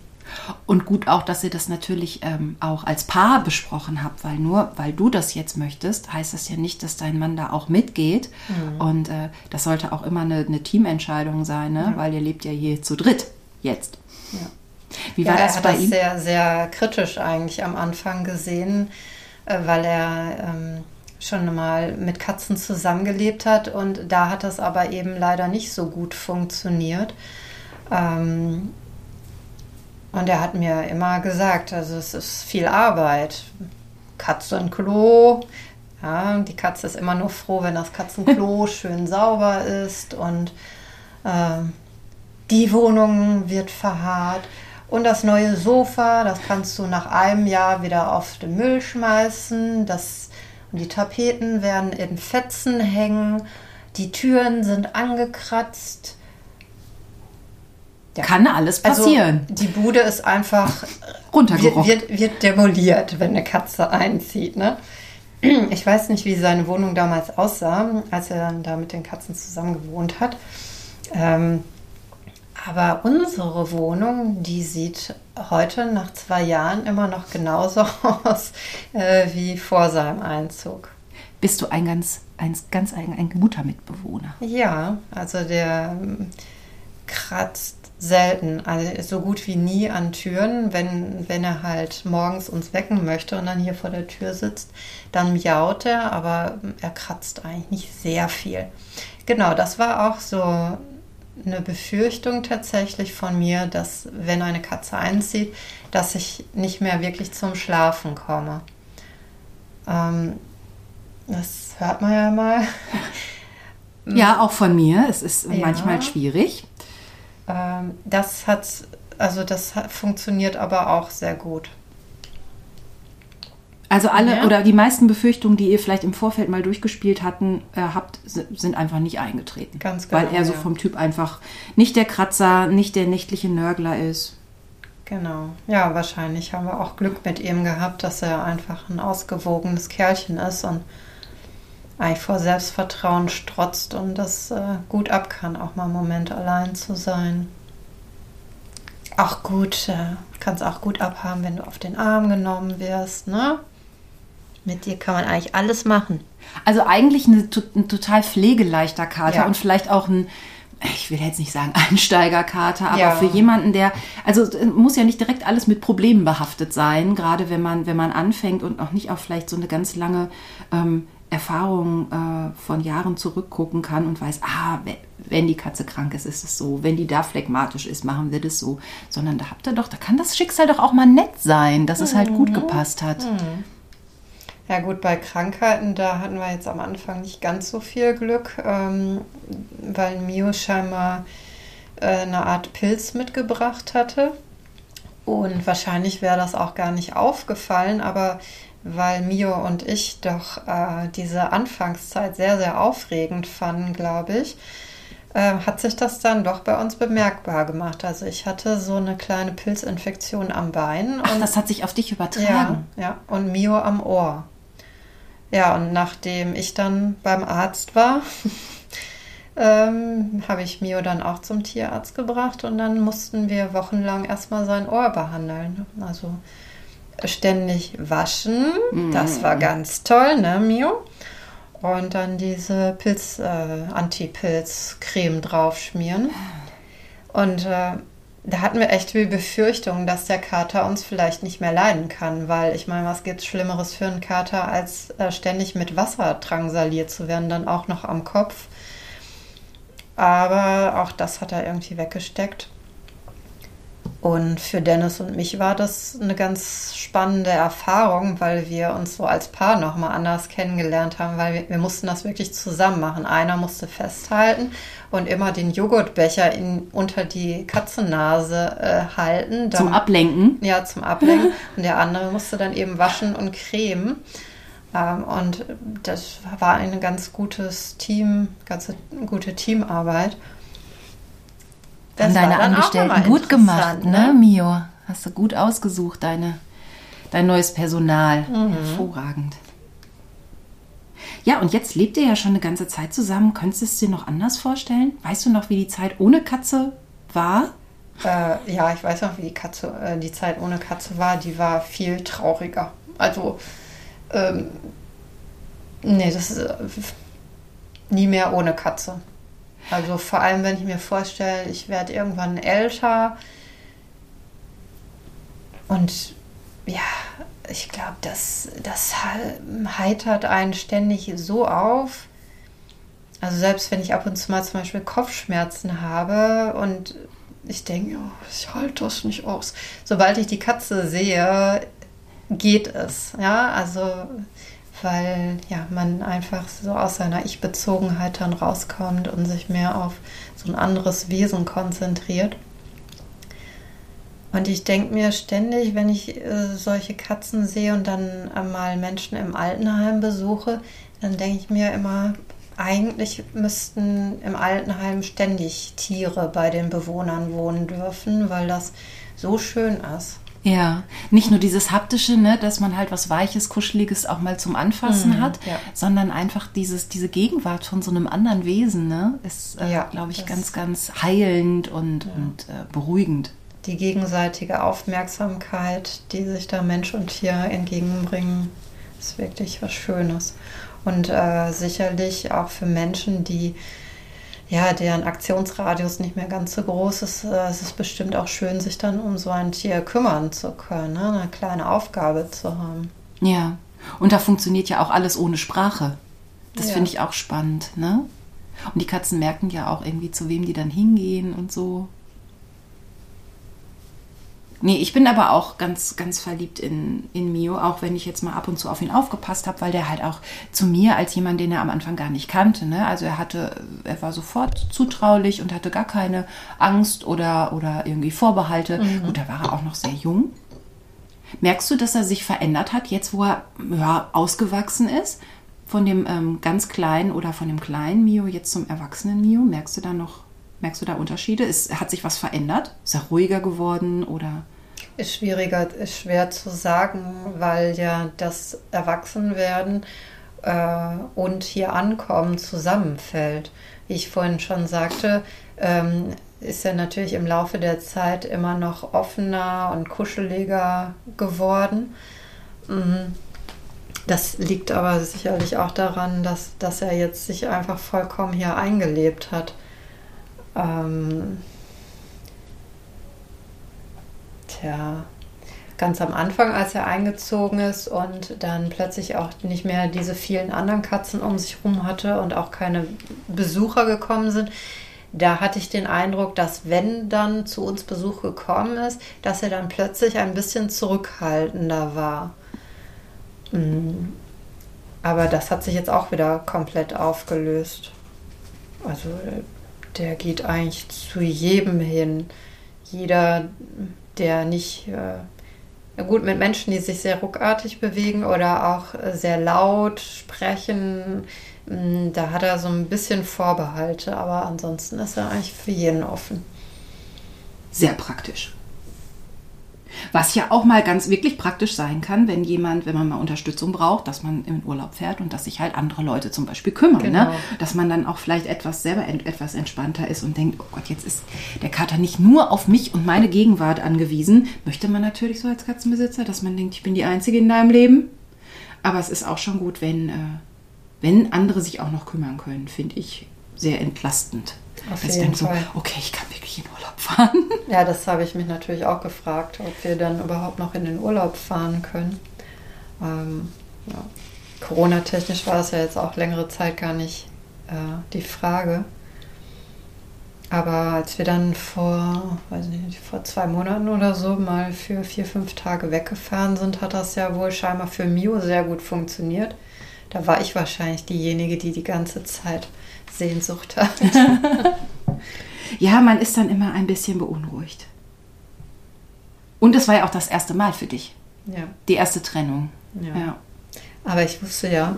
Und gut auch, dass ihr das natürlich ähm, auch als Paar besprochen habt, weil nur weil du das jetzt möchtest, heißt das ja nicht, dass dein Mann da auch mitgeht. Mhm. Und äh, das sollte auch immer eine, eine Teamentscheidung sein, ne? Ja. weil ihr lebt ja hier zu dritt jetzt. Ja. Wie war ja, das er hat bei das ihm? sehr, sehr kritisch eigentlich am Anfang gesehen, äh, weil er ähm, schon mal mit Katzen zusammengelebt hat und da hat das aber eben leider nicht so gut funktioniert. Ähm, und er hat mir immer gesagt, also es ist viel Arbeit. Katze und Klo. Ja, die Katze ist immer nur froh, wenn das Katzenklo schön sauber ist und äh, die Wohnung wird verharrt. Und das neue Sofa, das kannst du nach einem Jahr wieder auf den Müll schmeißen. Das, und die Tapeten werden in Fetzen hängen. Die Türen sind angekratzt. Ja. Kann alles also, passieren. Also, die Bude ist einfach runtergerockt. Wird, wird, wird, demoliert, wenn eine Katze einzieht. Ne? Ich weiß nicht, wie seine Wohnung damals aussah, als er da mit den Katzen zusammen gewohnt hat. Ähm, aber unsere Wohnung, die sieht heute nach zwei Jahren immer noch genauso aus äh, wie vor seinem Einzug. Bist du ein ganz, ein, ganz ein, ein guter Mitbewohner? Ja, also der kratzt selten, also so gut wie nie an Türen. Wenn, wenn er halt morgens uns wecken möchte und dann hier vor der Tür sitzt, dann miaut er, aber er kratzt eigentlich nicht sehr viel. Genau, das war auch so eine Befürchtung tatsächlich von mir, dass wenn eine Katze einzieht, dass ich nicht mehr wirklich zum Schlafen komme. Ähm, das hört man ja mal. Ja, auch von mir. Es ist ja. manchmal schwierig. Ähm, das hat, also das hat, funktioniert aber auch sehr gut. Also alle ja. oder die meisten Befürchtungen, die ihr vielleicht im Vorfeld mal durchgespielt hatten, äh, habt, sind einfach nicht eingetreten. Ganz genau. Weil er so vom Typ einfach nicht der Kratzer, nicht der nächtliche Nörgler ist. Genau. Ja, wahrscheinlich haben wir auch Glück mit ihm gehabt, dass er einfach ein ausgewogenes Kerlchen ist und eigentlich vor Selbstvertrauen strotzt und das äh, gut ab kann, auch mal einen Moment allein zu sein. Auch gut, äh, kannst auch gut abhaben, wenn du auf den Arm genommen wirst, ne? Mit dir kann man eigentlich alles machen. Also eigentlich eine, ein total pflegeleichter Kater ja. und vielleicht auch ein, ich will jetzt nicht sagen Einsteigerkater, aber ja. für jemanden, der, also muss ja nicht direkt alles mit Problemen behaftet sein, gerade wenn man, wenn man anfängt und noch nicht auf vielleicht so eine ganz lange ähm, Erfahrung äh, von Jahren zurückgucken kann und weiß, ah, wenn die Katze krank ist, ist es so, wenn die da phlegmatisch ist, machen wir das so, sondern da habt ihr doch, da kann das Schicksal doch auch mal nett sein, dass es halt gut mhm. gepasst hat. Mhm. Ja gut, bei Krankheiten, da hatten wir jetzt am Anfang nicht ganz so viel Glück, ähm, weil Mio scheinbar äh, eine Art Pilz mitgebracht hatte. Und wahrscheinlich wäre das auch gar nicht aufgefallen, aber weil Mio und ich doch äh, diese Anfangszeit sehr, sehr aufregend fanden, glaube ich, äh, hat sich das dann doch bei uns bemerkbar gemacht. Also ich hatte so eine kleine Pilzinfektion am Bein. Ach, das hat sich auf dich übertragen. Ja, ja, und Mio am Ohr. Ja, und nachdem ich dann beim Arzt war, ähm, habe ich Mio dann auch zum Tierarzt gebracht und dann mussten wir wochenlang erstmal sein Ohr behandeln. Also ständig waschen, mhm. das war ganz toll, ne, Mio? Und dann diese Pilz, äh, Anti-Pilz-Creme draufschmieren. Und äh, da hatten wir echt die Befürchtung, dass der Kater uns vielleicht nicht mehr leiden kann, weil ich meine, was gibt es Schlimmeres für einen Kater, als äh, ständig mit Wasser drangsaliert zu werden, dann auch noch am Kopf. Aber auch das hat er irgendwie weggesteckt. Und für Dennis und mich war das eine ganz spannende Erfahrung, weil wir uns so als Paar nochmal anders kennengelernt haben, weil wir, wir, mussten das wirklich zusammen machen. Einer musste festhalten und immer den Joghurtbecher in, unter die Katzennase äh, halten. Dann, zum Ablenken? Ja, zum Ablenken. und der andere musste dann eben waschen und cremen. Ähm, und das war ein ganz gutes Team, ganz gute Teamarbeit. Das haben deine Angestellten gut gemacht, ne, ne, Mio? Hast du gut ausgesucht, deine, dein neues Personal. Mhm. Hervorragend. Ja, und jetzt lebt ihr ja schon eine ganze Zeit zusammen. Könntest du es dir noch anders vorstellen? Weißt du noch, wie die Zeit ohne Katze war? Äh, ja, ich weiß noch, wie die, Katze, äh, die Zeit ohne Katze war. Die war viel trauriger. Also, ähm, nee, das ist äh, nie mehr ohne Katze. Also vor allem, wenn ich mir vorstelle, ich werde irgendwann älter und ja, ich glaube, das, das heitert einen ständig so auf. Also selbst wenn ich ab und zu mal zum Beispiel Kopfschmerzen habe und ich denke, oh, ich halte das nicht aus. Sobald ich die Katze sehe, geht es. Ja, also weil ja, man einfach so aus seiner Ich-Bezogenheit dann rauskommt und sich mehr auf so ein anderes Wesen konzentriert. Und ich denke mir ständig, wenn ich äh, solche Katzen sehe und dann mal Menschen im Altenheim besuche, dann denke ich mir immer, eigentlich müssten im Altenheim ständig Tiere bei den Bewohnern wohnen dürfen, weil das so schön ist. Ja, nicht nur dieses haptische, ne, dass man halt was Weiches, Kuscheliges auch mal zum Anfassen mhm, hat, ja. sondern einfach dieses, diese Gegenwart von so einem anderen Wesen, ne, ist, äh, ja, glaube ich, ganz, ganz heilend und, ja. und äh, beruhigend. Die gegenseitige Aufmerksamkeit, die sich da Mensch und Tier entgegenbringen, ist wirklich was Schönes. Und äh, sicherlich auch für Menschen, die ja, deren Aktionsradius nicht mehr ganz so groß ist, äh, es ist bestimmt auch schön, sich dann um so ein Tier kümmern zu können, ne? eine kleine Aufgabe zu haben. Ja, und da funktioniert ja auch alles ohne Sprache. Das Ja. finde ich auch spannend, ne? Und die Katzen merken ja auch irgendwie, zu wem die dann hingehen und so. Nee, ich bin aber auch ganz, ganz verliebt in, in Mio, auch wenn ich jetzt mal ab und zu auf ihn aufgepasst habe, weil der halt auch zu mir als jemand, den er am Anfang gar nicht kannte, ne? Also er hatte, er war sofort zutraulich und hatte gar keine Angst oder, oder irgendwie Vorbehalte. Gut, da war er auch noch sehr jung. Merkst du, dass er sich verändert hat, jetzt wo er ja, ausgewachsen ist? Von dem ähm, ganz kleinen oder von dem kleinen Mio jetzt zum erwachsenen Mio? Merkst du da noch, merkst du da Unterschiede? Ist, hat sich was verändert? Ist er ruhiger geworden oder? Ist schwieriger, ist schwer zu sagen, weil ja das Erwachsenwerden äh, und hier ankommen zusammenfällt. Wie ich vorhin schon sagte, ähm, ist er natürlich im Laufe der Zeit immer noch offener und kuscheliger geworden. Mhm. Das liegt aber sicherlich auch daran, dass, dass er jetzt sich einfach vollkommen hier eingelebt hat. Ähm, tja, ganz am Anfang, als er eingezogen ist und dann plötzlich auch nicht mehr diese vielen anderen Katzen um sich rum hatte und auch keine Besucher gekommen sind, da hatte ich den Eindruck, dass wenn dann zu uns Besuch gekommen ist, dass er dann plötzlich ein bisschen zurückhaltender war. Mm. Aber das hat sich jetzt auch wieder komplett aufgelöst. Also der geht eigentlich zu jedem hin. Jeder, der nicht, äh, gut, mit Menschen, die sich sehr ruckartig bewegen oder auch sehr laut sprechen, mh, da hat er so ein bisschen Vorbehalte, aber ansonsten ist er eigentlich für jeden offen. Sehr praktisch. Was ja auch mal ganz wirklich praktisch sein kann, wenn jemand, wenn man mal Unterstützung braucht, dass man in Urlaub fährt und dass sich halt andere Leute zum Beispiel kümmern. Genau. Ne? Dass man dann auch vielleicht etwas selber ent, etwas entspannter ist und denkt, oh Gott, jetzt ist der Kater nicht nur auf mich und meine Gegenwart angewiesen. Möchte man natürlich so als Katzenbesitzer, dass man denkt, ich bin die Einzige in deinem Leben. Aber es ist auch schon gut, wenn, äh, wenn andere sich auch noch kümmern können, finde ich sehr entlastend. Auf jeden denke so, Fall. okay, ich kann wirklich in Urlaub fahren. Ja, das habe ich mich natürlich auch gefragt, ob wir dann überhaupt noch in den Urlaub fahren können. Ähm, ja. Corona-technisch war es ja jetzt auch längere Zeit gar nicht äh, die Frage. Aber als wir dann vor, weiß nicht, vor zwei Monaten oder so mal für vier, fünf Tage weggefahren sind, hat das ja wohl scheinbar für Mio sehr gut funktioniert. Da war ich wahrscheinlich diejenige, die die ganze Zeit Sehnsucht hat. Ja, man ist dann immer ein bisschen beunruhigt. Und es war ja auch das erste Mal für dich. ja. Die erste Trennung. Ja. Ja. Aber ich wusste ja,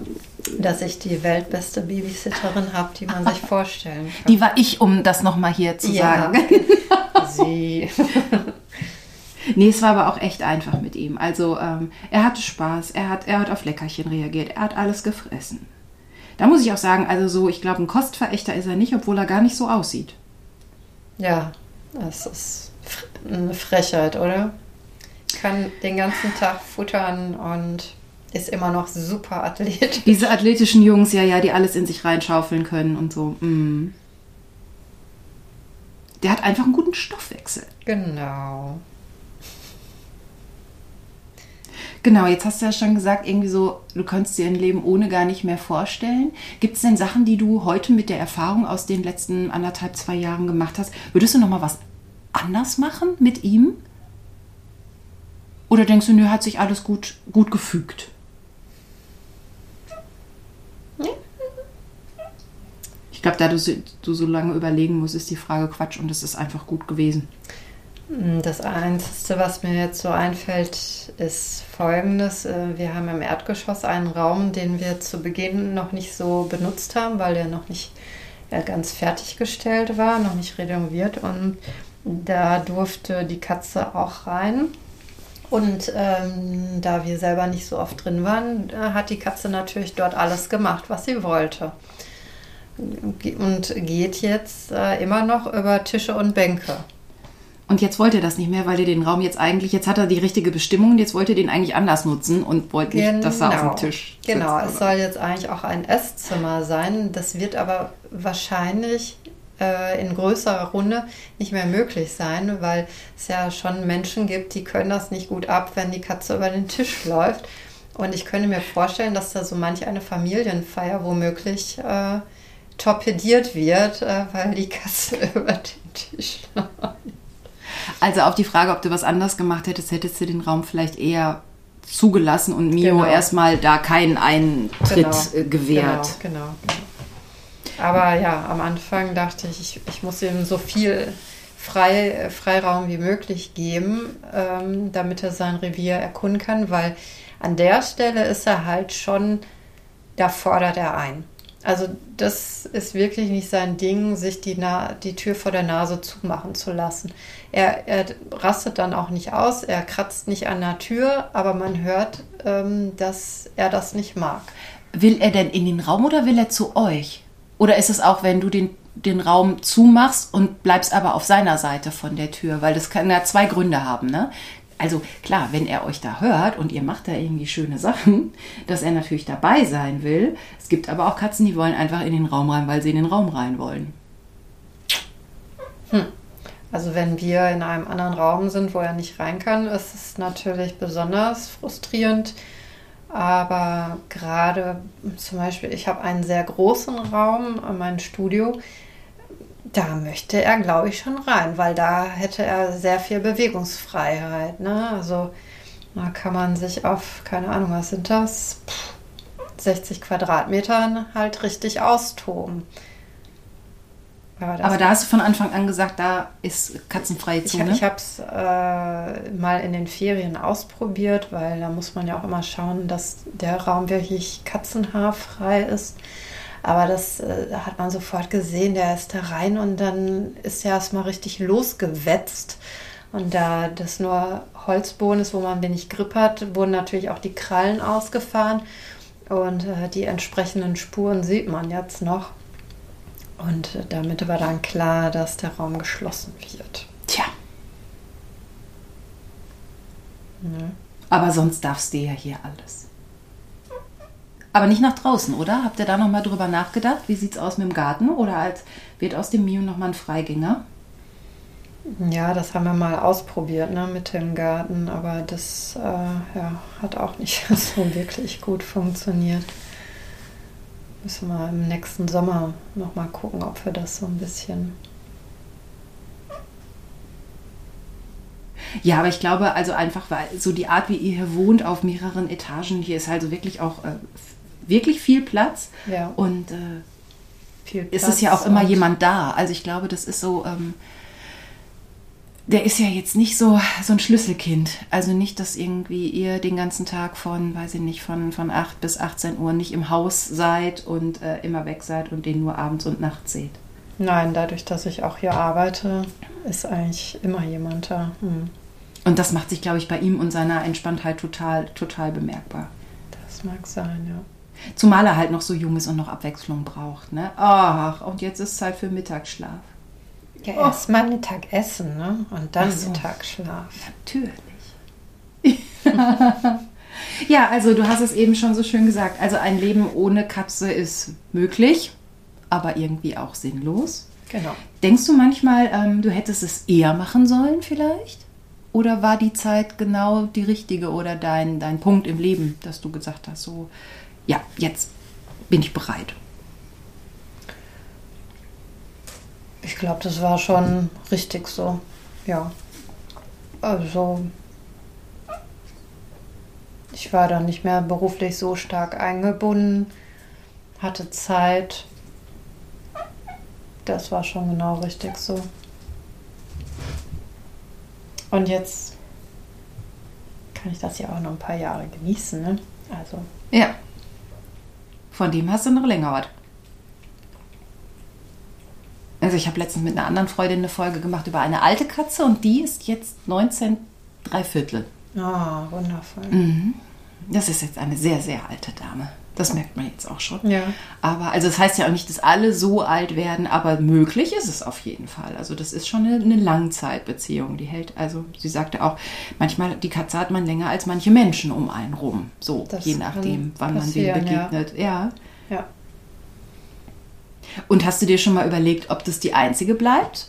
dass ich die weltbeste Babysitterin habe, die man sich vorstellen kann. Die war ich, um das nochmal hier zu ja, sagen. sie. Nee, es war aber auch echt einfach mit ihm. Also ähm, er hatte Spaß, er hat, er hat auf Leckerchen reagiert, er hat alles gefressen. Da muss ich auch sagen, also so, ich glaube, ein Kostverächter ist er nicht, obwohl er gar nicht so aussieht. Ja, das ist eine Frechheit, oder? Kann den ganzen Tag futtern und ist immer noch super athletisch. Diese athletischen Jungs, ja, ja, die alles in sich reinschaufeln können und so. Mm. Der hat einfach einen guten Stoffwechsel. Genau. Genau, jetzt hast du ja schon gesagt, irgendwie so, du könntest dir ein Leben ohne gar nicht mehr vorstellen. Gibt es denn Sachen, die du heute mit der Erfahrung aus den letzten anderthalb, zwei Jahren gemacht hast? Würdest du noch mal was anders machen mit ihm? Oder denkst du, nö, hat sich alles gut, gut gefügt? Ich glaube, da du, du so lange überlegen musst, ist die Frage Quatsch und es ist einfach gut gewesen. Das Einzige, was mir jetzt so einfällt, ist folgendes. Äh, Wir haben im Erdgeschoss einen Raum, den wir zu Beginn noch nicht so benutzt haben, weil der noch nicht äh, ganz fertiggestellt war, noch nicht renoviert. Und da durfte die Katze auch rein. Und ähm, da wir selber nicht so oft drin waren, äh, hat die Katze natürlich dort alles gemacht, was sie wollte. Und geht jetzt äh, immer noch über Tische und Bänke. Und jetzt wollte er das nicht mehr, weil er den Raum jetzt eigentlich, jetzt hat er die richtige Bestimmung und jetzt wollte er den eigentlich anders nutzen und wollte nicht, dass er auf dem Tisch Genau, sitzt. es soll jetzt eigentlich auch ein Esszimmer sein. Das wird aber wahrscheinlich äh, in größerer Runde nicht mehr möglich sein, weil es ja schon Menschen gibt, die können das nicht gut ab, wenn die Katze über den Tisch läuft. Und ich könnte mir vorstellen, dass da so manch eine Familienfeier womöglich äh, torpediert wird, äh, weil die Katze über den Tisch läuft. Also auf die Frage, ob du was anders gemacht hättest, hättest du den Raum vielleicht eher zugelassen und Mio Genau. erstmal da keinen Eintritt äh, gewährt. Genau, genau, genau. Aber ja, am Anfang dachte ich, ich, ich muss ihm so viel Frei, Freiraum wie möglich geben, ähm, damit er sein Revier erkunden kann, weil an der Stelle ist er halt schon, da fordert er ein. Also das ist wirklich nicht sein Ding, sich die, Na die Tür vor der Nase zumachen zu lassen. Er, er rastet dann auch nicht aus, er kratzt nicht an der Tür, aber man hört, ähm, dass er das nicht mag. Will er denn in den Raum oder will er zu euch? Oder ist es auch, wenn du den, den Raum zumachst und bleibst aber auf seiner Seite von der Tür? Weil das kann ja zwei Gründe haben, ne? Also klar, wenn er euch da hört und ihr macht da irgendwie schöne Sachen, dass er natürlich dabei sein will. Es gibt aber auch Katzen, die wollen einfach in den Raum rein, weil sie in den Raum rein wollen. Also wenn wir in einem anderen Raum sind, wo er nicht rein kann, ist es natürlich besonders frustrierend. Aber gerade zum Beispiel, ich habe einen sehr großen Raum, mein Studio, da möchte er, glaube ich, schon rein, weil da hätte er sehr viel Bewegungsfreiheit. Ne? Also da kann man sich auf, keine Ahnung, was sind das? Pff, 60 Quadratmetern halt richtig austoben. Aber Aber da hast du von Anfang an gesagt, da ist katzenfreie ich, Zone. ich habe es äh, mal in den Ferien ausprobiert, weil da muss man ja auch immer schauen, dass der Raum wirklich katzenhaarfrei ist. Aber das äh, hat man sofort gesehen, der ist da rein und dann ist er erstmal richtig losgewetzt. Und da das nur Holzboden ist, wo man wenig Grip hat, wurden natürlich auch die Krallen ausgefahren. Und äh, die entsprechenden Spuren sieht man jetzt noch. Und äh, damit war dann klar, dass der Raum geschlossen wird. Tja, Ne? aber sonst darfst du ja hier alles. Aber nicht nach draußen, oder? Habt ihr da nochmal drüber nachgedacht? Wie sieht's aus mit dem Garten? Oder als, wird aus dem Mio nochmal ein Freigänger? Ja, das haben wir mal ausprobiert ne, mit dem Garten, aber das äh, ja, hat auch nicht so wirklich gut funktioniert. Müssen wir im nächsten Sommer nochmal gucken, ob wir das so ein bisschen. Ja, aber ich glaube, also einfach, weil so die Art, wie ihr hier wohnt, auf mehreren Etagen, hier ist also wirklich auch äh, wirklich viel Platz. Ja, Und äh, viel ist es ja auch immer jemand da. Also ich glaube, das ist so, ähm, der ist ja jetzt nicht so, so ein Schlüsselkind. Also nicht, dass irgendwie ihr den ganzen Tag von, weiß ich nicht, von, von 8 bis 18 Uhr nicht im Haus seid und äh, immer weg seid und den nur abends und nachts seht. Nein, dadurch, dass ich auch hier arbeite, ist eigentlich immer jemand da. Hm, Und das macht sich, glaube ich, bei ihm und seiner Entspanntheit total, total bemerkbar. das mag sein, ja. Zumal er halt noch so jung ist und noch Abwechslung braucht. Ne? Ach, und jetzt ist Zeit für Mittagsschlaf. Ja, erstmal Mittagessen, ne? Und dann so. Mittagsschlaf. Natürlich. ja, also du hast es eben schon so schön gesagt. Also ein Leben ohne Katze ist möglich, aber irgendwie auch sinnlos. Genau. Denkst du manchmal, ähm, du hättest es eher machen sollen vielleicht? Oder war die Zeit genau die richtige oder dein, dein Punkt im Leben, dass du gesagt hast, so, ja, jetzt bin ich bereit. Ich glaube, das war schon richtig so. Ja. Also, ich war dann nicht mehr beruflich so stark eingebunden, hatte Zeit. Das war schon genau richtig so. Und jetzt kann ich das ja auch noch ein paar Jahre genießen, ne? Also, Ja. Von dem hast du noch länger was. Also ich habe letztens mit einer anderen Freundin eine Folge gemacht über eine alte Katze und die ist jetzt 19 drei Viertel. ah, wundervoll. Mhm. Das ist jetzt eine sehr, sehr alte Dame. Das merkt man jetzt auch schon. Ja. Aber, also das heißt ja auch nicht, dass alle so alt werden, aber möglich ist es auf jeden Fall. Also das ist schon eine, eine Langzeitbeziehung. Die hält, also sie sagte auch, manchmal, die Katze hat man länger als manche Menschen um einen rum. So, Das je nachdem, wann man wem passieren, ja. begegnet. Ja. Ja. Und hast du dir schon mal überlegt, ob das die einzige bleibt?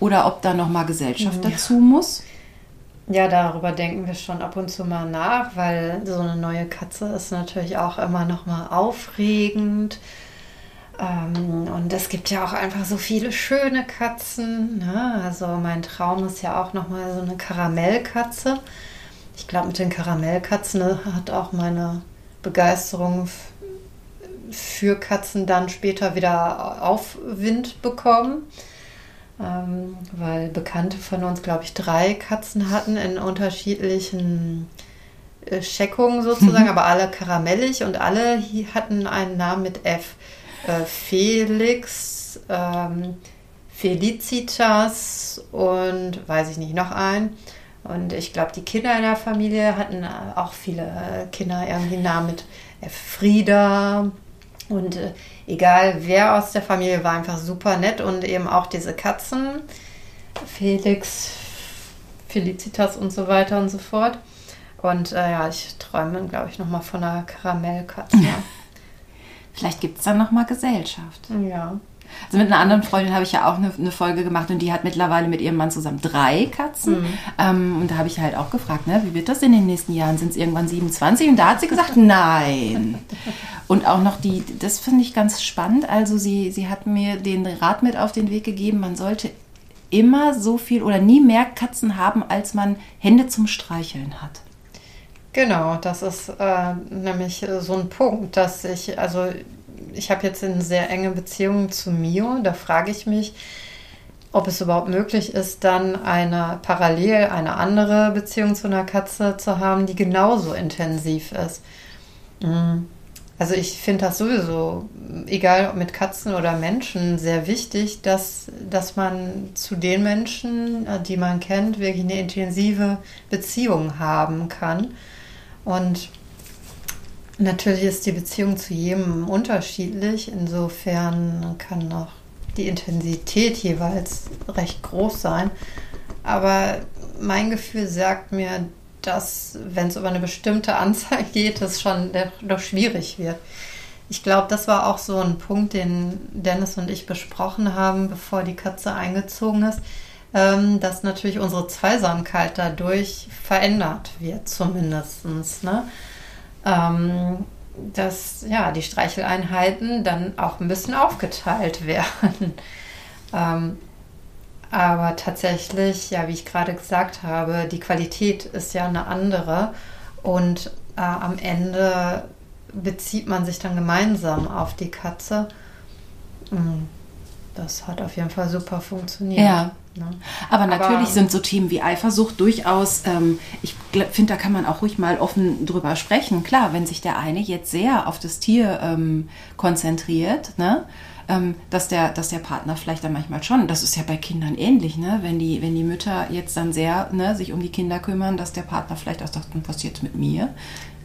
Oder ob da nochmal Gesellschaft ja. dazu muss? Ja, darüber denken wir schon ab und zu mal nach, weil so eine neue Katze ist natürlich auch immer nochmal aufregend. Ähm, und es gibt ja auch einfach so viele schöne Katzen. Ne? Also mein Traum ist ja auch nochmal so eine Karamellkatze. Ich glaube, mit den Karamellkatzen ne, hat auch meine Begeisterung für Katzen dann später wieder Aufwind bekommen. Ähm, weil Bekannte von uns, glaube ich, drei Katzen hatten in unterschiedlichen äh, Scheckungen sozusagen, aber alle karamellig und alle hatten einen Namen mit F. Äh, Felix, ähm, Felicitas und weiß ich nicht, noch ein. Und ich glaube, die Kinder in der Familie hatten auch viele äh, Kinder irgendwie Namen mit F. Frieda, und äh, egal wer aus der Familie war einfach super nett und eben auch diese Katzen, Felix, Felicitas und so weiter und so fort. Und äh, ja, ich träume, glaube ich, nochmal von einer Karamellkatze. Vielleicht gibt es dann nochmal Gesellschaft. Ja. Also mit einer anderen Freundin habe ich ja auch eine, eine, Folge gemacht und die hat mittlerweile mit ihrem Mann zusammen drei Katzen. Mhm. Ähm, und da habe ich halt auch gefragt, ne, wie wird das in den nächsten Jahren? Sind es irgendwann 27? Und da hat sie gesagt, nein. Und auch noch die, das finde ich ganz spannend. Also sie, sie hat mir den Rat mit auf den Weg gegeben, man sollte immer so viel oder nie mehr Katzen haben, als man Hände zum Streicheln hat. Genau, das ist äh, nämlich so ein Punkt, dass ich, also ich habe jetzt eine sehr enge Beziehung zu Mio. Da frage ich mich, ob es überhaupt möglich ist, dann eine parallel eine andere Beziehung zu einer Katze zu haben, die genauso intensiv ist. Mhm. Also ich finde das sowieso, egal ob mit Katzen oder Menschen, sehr wichtig, dass, dass man zu den Menschen, äh, die man kennt, wirklich eine intensive Beziehung haben kann. Und Natürlich ist die Beziehung zu jedem unterschiedlich. Insofern kann auch die Intensität jeweils recht groß sein. Aber mein Gefühl sagt mir, dass, wenn es über eine bestimmte Anzahl geht, es schon doch schwierig wird. Ich glaube, das war auch so ein Punkt, den Dennis und ich besprochen haben, bevor die Katze eingezogen ist, ähm, dass natürlich unsere Zweisamkeit dadurch verändert wird, zumindest. Ne? Ähm, dass ja, die Streicheleinheiten dann auch ein bisschen aufgeteilt werden. ähm, aber tatsächlich, ja, wie ich gerade gesagt habe, die Qualität ist ja eine andere und äh, am Ende bezieht man sich dann gemeinsam auf die Katze. Hm, das hat auf jeden Fall super funktioniert. Ja. Ne? Aber natürlich Aber, sind so Themen wie Eifersucht durchaus, ähm, ich finde, da kann man auch ruhig mal offen drüber sprechen. Klar, wenn sich der eine jetzt sehr auf das Tier ähm, konzentriert, ne? Ähm, dass, der, dass der Partner vielleicht dann manchmal schon, das ist ja bei Kindern ähnlich, ne? wenn, die, wenn die Mütter jetzt dann sehr ne, sich um die Kinder kümmern, dass der Partner vielleicht auch sagt, was passiert mit mir?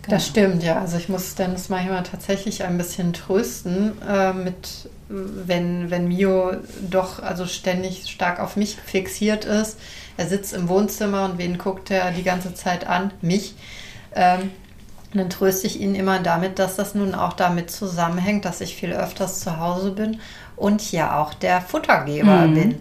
Das stimmt, ja. Also ich muss Dennis manchmal tatsächlich ein bisschen trösten äh, mit wenn, wenn Mio doch also ständig stark auf mich fixiert ist. Er sitzt im Wohnzimmer und wen guckt er die ganze Zeit an? Mich. Ähm, dann tröste ich ihn immer damit, dass das nun auch damit zusammenhängt, dass ich viel öfters zu Hause bin und ja auch der Futtergeber mhm. bin.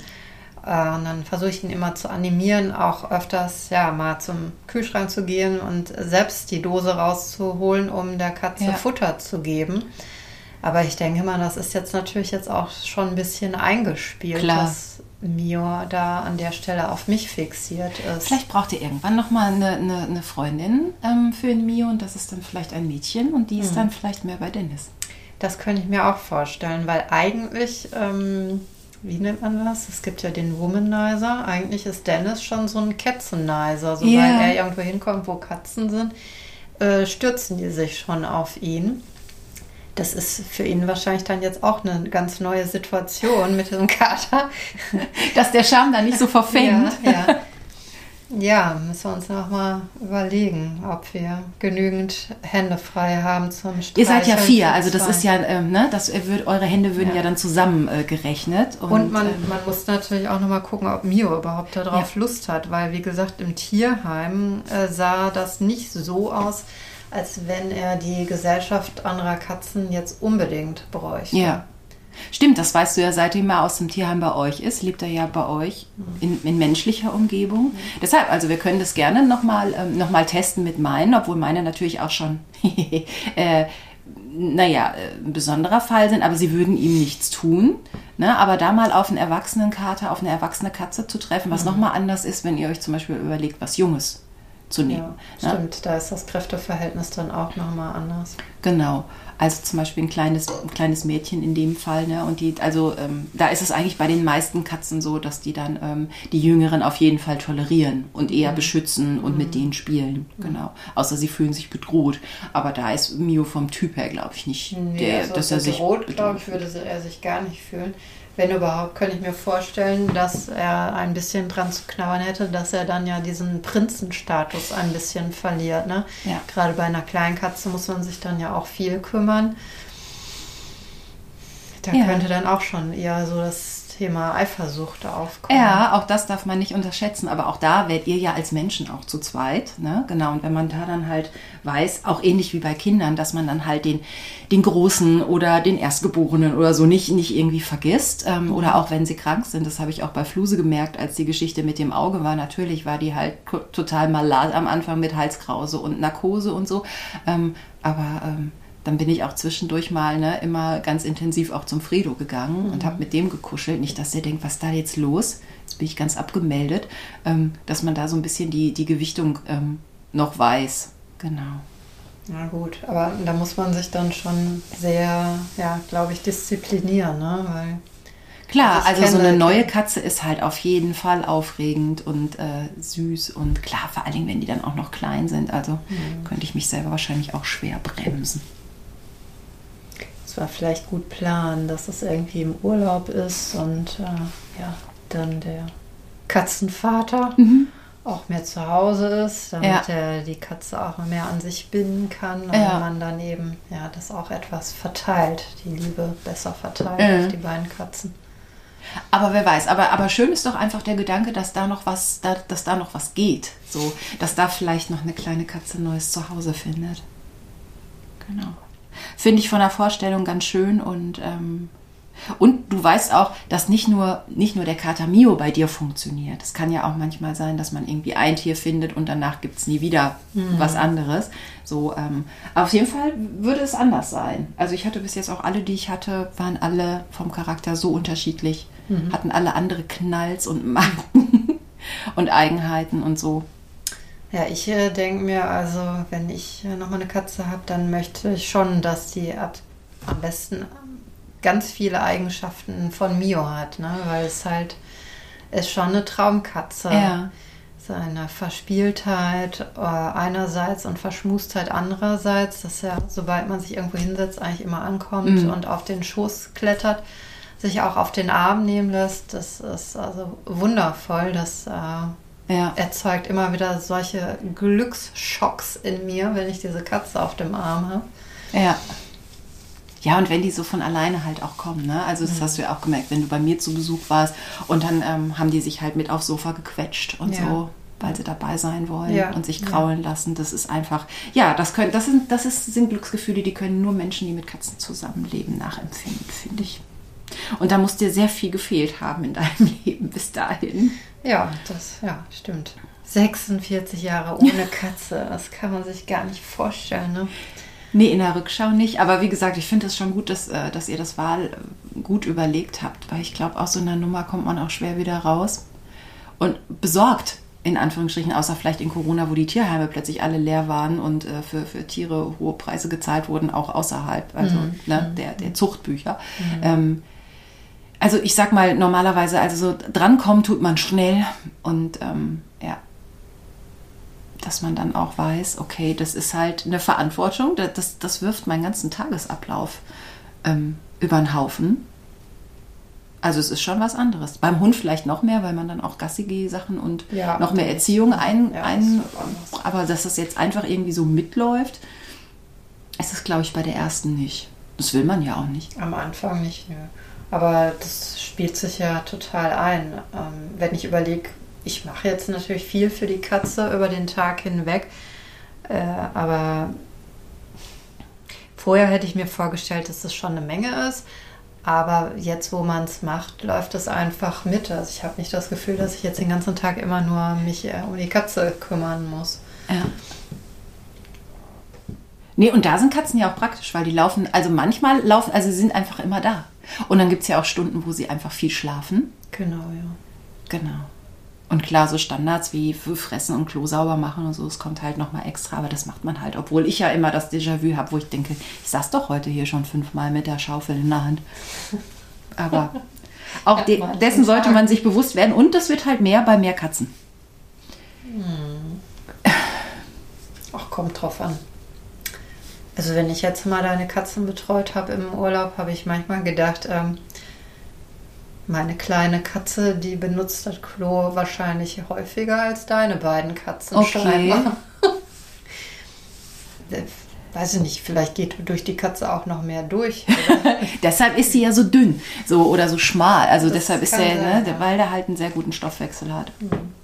Äh, und dann versuche ich ihn immer zu animieren, auch öfters ja mal zum Kühlschrank zu gehen und selbst die Dose rauszuholen, um der Katze ja. Futter zu geben. Aber ich denke mal, das ist jetzt natürlich jetzt auch schon ein bisschen eingespielt, Klar. dass Mio da an der Stelle auf mich fixiert ist. Vielleicht braucht ihr irgendwann nochmal eine, eine, eine Freundin ähm, für den Mio und das ist dann vielleicht ein Mädchen und die ist hm. dann vielleicht mehr bei Dennis. Das könnte ich mir auch vorstellen, weil eigentlich, ähm, wie nennt man das? Es gibt ja den Womanizer. Eigentlich ist Dennis schon so ein Katzenizer. Sobald yeah. er irgendwo hinkommt, wo Katzen sind, äh, stürzen die sich schon auf ihn das ist für ihn wahrscheinlich dann jetzt auch eine ganz neue Situation mit diesem Kater. Dass der Charme dann nicht so verfängt. Ja, ja. Ja müssen wir uns noch mal überlegen, ob wir genügend Hände frei haben zum Streicheln. Ihr seid ja vier, also das ist ja, ähm, ne, das wird, eure Hände würden ja, ja dann zusammen äh, gerechnet. Und, und man, ähm, man muss natürlich auch noch mal gucken, ob Mio überhaupt darauf ja. Lust hat, weil wie gesagt, im Tierheim äh, sah das nicht so aus, als wenn er die Gesellschaft anderer Katzen jetzt unbedingt bräuchte. Ja. Stimmt, das weißt du ja, seitdem er aus dem Tierheim bei euch ist, lebt er ja bei euch in, in menschlicher Umgebung. Mhm. Deshalb, also wir können das gerne nochmal ähm, noch testen mit meinen, obwohl meine natürlich auch schon, äh, naja, äh, ein besonderer Fall sind, aber sie würden ihm nichts tun. Ne? Aber da mal auf einen erwachsenen Kater, auf eine erwachsene Katze zu treffen, was mhm. nochmal anders ist, wenn ihr euch zum Beispiel überlegt, was Junges zu nehmen. Ja, stimmt, ne? da ist das Kräfteverhältnis dann auch nochmal anders. Genau. Also zum Beispiel ein kleines, ein kleines Mädchen in dem Fall. Ne? Und die, also ähm, da ist es eigentlich bei den meisten Katzen so, dass die dann ähm, die Jüngeren auf jeden Fall tolerieren und eher mhm. beschützen und mhm. mit denen spielen. Mhm. Genau. Außer sie fühlen sich bedroht. Aber da ist Mio vom Typ her, glaube ich, nicht nee, der, also dass er sich bedroht, glaube ich, würde er sich gar nicht fühlen. Wenn überhaupt, könnte ich mir vorstellen, dass er ein bisschen dran zu knabbern hätte, dass er dann ja diesen Prinzenstatus ein bisschen verliert. Ne? Ja. Gerade bei einer kleinen Katze muss man sich dann ja auch viel kümmern. Da ja. könnte dann auch schon eher so das Thema Eifersucht aufkommen. Ja, auch das darf man nicht unterschätzen. Aber auch da werdet ihr ja als Menschen auch zu zweit. Ne? Genau. Und wenn man da dann halt weiß, auch ähnlich wie bei Kindern, dass man dann halt den, den Großen oder den Erstgeborenen oder so nicht, nicht irgendwie vergisst. Ähm. Oder auch wenn sie krank sind. Das habe ich auch bei Fluse gemerkt, als die Geschichte mit dem Auge war. Natürlich war die halt total malat am Anfang mit Halskrause und Narkose und so. Ähm, aber ähm, dann bin ich auch zwischendurch mal ne, immer ganz intensiv auch zum Fredo gegangen mhm. und habe mit dem gekuschelt. Nicht, dass der denkt, was ist da jetzt los? Jetzt bin ich ganz abgemeldet. Ähm, dass man da so ein bisschen die, die Gewichtung ähm, noch weiß. Genau. Na gut, aber da muss man sich dann schon sehr, ja, glaube ich, disziplinieren, ne? Weil Klar, also, also so eine neue Katze ist halt auf jeden Fall aufregend und äh, süß und klar, vor allen Dingen, wenn die dann auch noch klein sind. Also mhm. könnte ich mich selber wahrscheinlich auch schwer bremsen war vielleicht gut planen, dass es irgendwie im Urlaub ist und äh, ja, dann der Katzenvater mhm. auch mehr zu Hause ist, damit ja. er die Katze auch mehr an sich binden kann und ja. man dann eben ja das auch etwas verteilt, die Liebe besser verteilt mhm. auf die beiden Katzen. Aber wer weiß, aber, aber schön ist doch einfach der Gedanke, dass da noch was, da, dass da noch was geht. So, dass da vielleicht noch eine kleine Katze neues Zuhause findet. Genau finde ich von der Vorstellung ganz schön und ähm, und du weißt auch, dass nicht nur, nicht nur der Kater Mio bei dir funktioniert. Es kann ja auch manchmal sein, dass man irgendwie ein Tier findet und danach gibt es nie wieder mhm. was anderes. So, ähm, auf jeden Fall würde es anders sein. Also ich hatte bis jetzt auch alle, die ich hatte, waren alle vom Charakter so unterschiedlich, mhm. hatten alle andere Knalls und Macken und Eigenheiten und so. Ja, ich äh, denke mir, also wenn ich äh, nochmal eine Katze habe, dann möchte ich schon, dass die ab, am besten ganz viele Eigenschaften von Mio hat, ne? weil es halt ist schon eine Traumkatze. Ja. Seine Verspieltheit äh, einerseits und Verschmustheit andererseits, dass er, sobald man sich irgendwo hinsetzt, eigentlich immer ankommt mhm. und auf den Schoß klettert, sich auch auf den Arm nehmen lässt. Das ist also wundervoll, dass äh, ja. erzeugt immer wieder solche Glücksschocks in mir, wenn ich diese Katze auf dem Arm habe. Ja. Ja, und wenn die so von alleine halt auch kommen, ne? Also das mhm. hast du ja auch gemerkt, wenn du bei mir zu Besuch warst und dann ähm, haben die sich halt mit aufs Sofa gequetscht und ja. so, weil sie dabei sein wollen ja. und sich kraulen ja. lassen. Das ist einfach, ja, das können, das sind, das ist, sind Glücksgefühle, die können nur Menschen, die mit Katzen zusammenleben, nachempfinden, finde ich. Und da muss dir sehr viel gefehlt haben in deinem Leben bis dahin. Ja, das ja, stimmt. 46 Jahre ohne Katze, das kann man sich gar nicht vorstellen. Ne? Nee, in der Rückschau nicht. Aber wie gesagt, ich finde es schon gut, dass, äh, dass ihr das Wahl äh, gut überlegt habt, weil ich glaube, aus so einer Nummer kommt man auch schwer wieder raus. Und besorgt, in Anführungsstrichen, außer vielleicht in Corona, wo die Tierheime plötzlich alle leer waren und äh, für, für Tiere hohe Preise gezahlt wurden, auch außerhalb also mhm. ne, der, der Zuchtbücher. Mhm. Ähm, also ich sag mal normalerweise, also so drankommen tut man schnell und ähm, ja, dass man dann auch weiß, okay, das ist halt eine Verantwortung, das, das wirft meinen ganzen Tagesablauf ähm, über den Haufen. Also es ist schon was anderes. Beim Hund vielleicht noch mehr, weil man dann auch gassige Sachen und ja, noch mehr Erziehung ein, ja, ein das aber dass das jetzt einfach irgendwie so mitläuft, ist es, glaube ich, bei der ersten nicht. Das will man ja auch nicht. Am Anfang nicht, nö. Aber das spielt sich ja total ein. Ähm, wenn ich überlege, ich mache jetzt natürlich viel für die Katze über den Tag hinweg, äh, aber vorher hätte ich mir vorgestellt, dass das schon eine Menge ist. Aber jetzt, wo man es macht, läuft es einfach mit. Also ich habe nicht das Gefühl, dass ich jetzt den ganzen Tag immer nur mich äh, um die Katze kümmern muss. Ja. Nee, und da sind Katzen ja auch praktisch, weil die laufen, also manchmal laufen, also sie sind einfach immer da. Und dann gibt es ja auch Stunden, wo sie einfach viel schlafen. Genau, ja. Genau. Und klar, so Standards wie Fressen und Klo sauber machen und so, das kommt halt nochmal extra, aber das macht man halt, obwohl ich ja immer das Déjà-vu habe, wo ich denke, ich saß doch heute hier schon fünfmal mit der Schaufel in der Hand. Aber auch de dessen sollte man sich bewusst werden und das wird halt mehr bei mehr Katzen. Hm. Ach, kommt drauf an. Also wenn ich jetzt mal deine Katzen betreut habe im Urlaub, habe ich manchmal gedacht, ähm, meine kleine Katze, die benutzt das Klo wahrscheinlich häufiger als deine beiden Katzen. Okay. Weiß ich nicht, vielleicht geht durch die Katze auch noch mehr durch. deshalb ist sie ja so dünn, so oder so schmal. Also das deshalb ist er, ne, ja. weil der halt einen sehr guten Stoffwechsel hat. Mhm.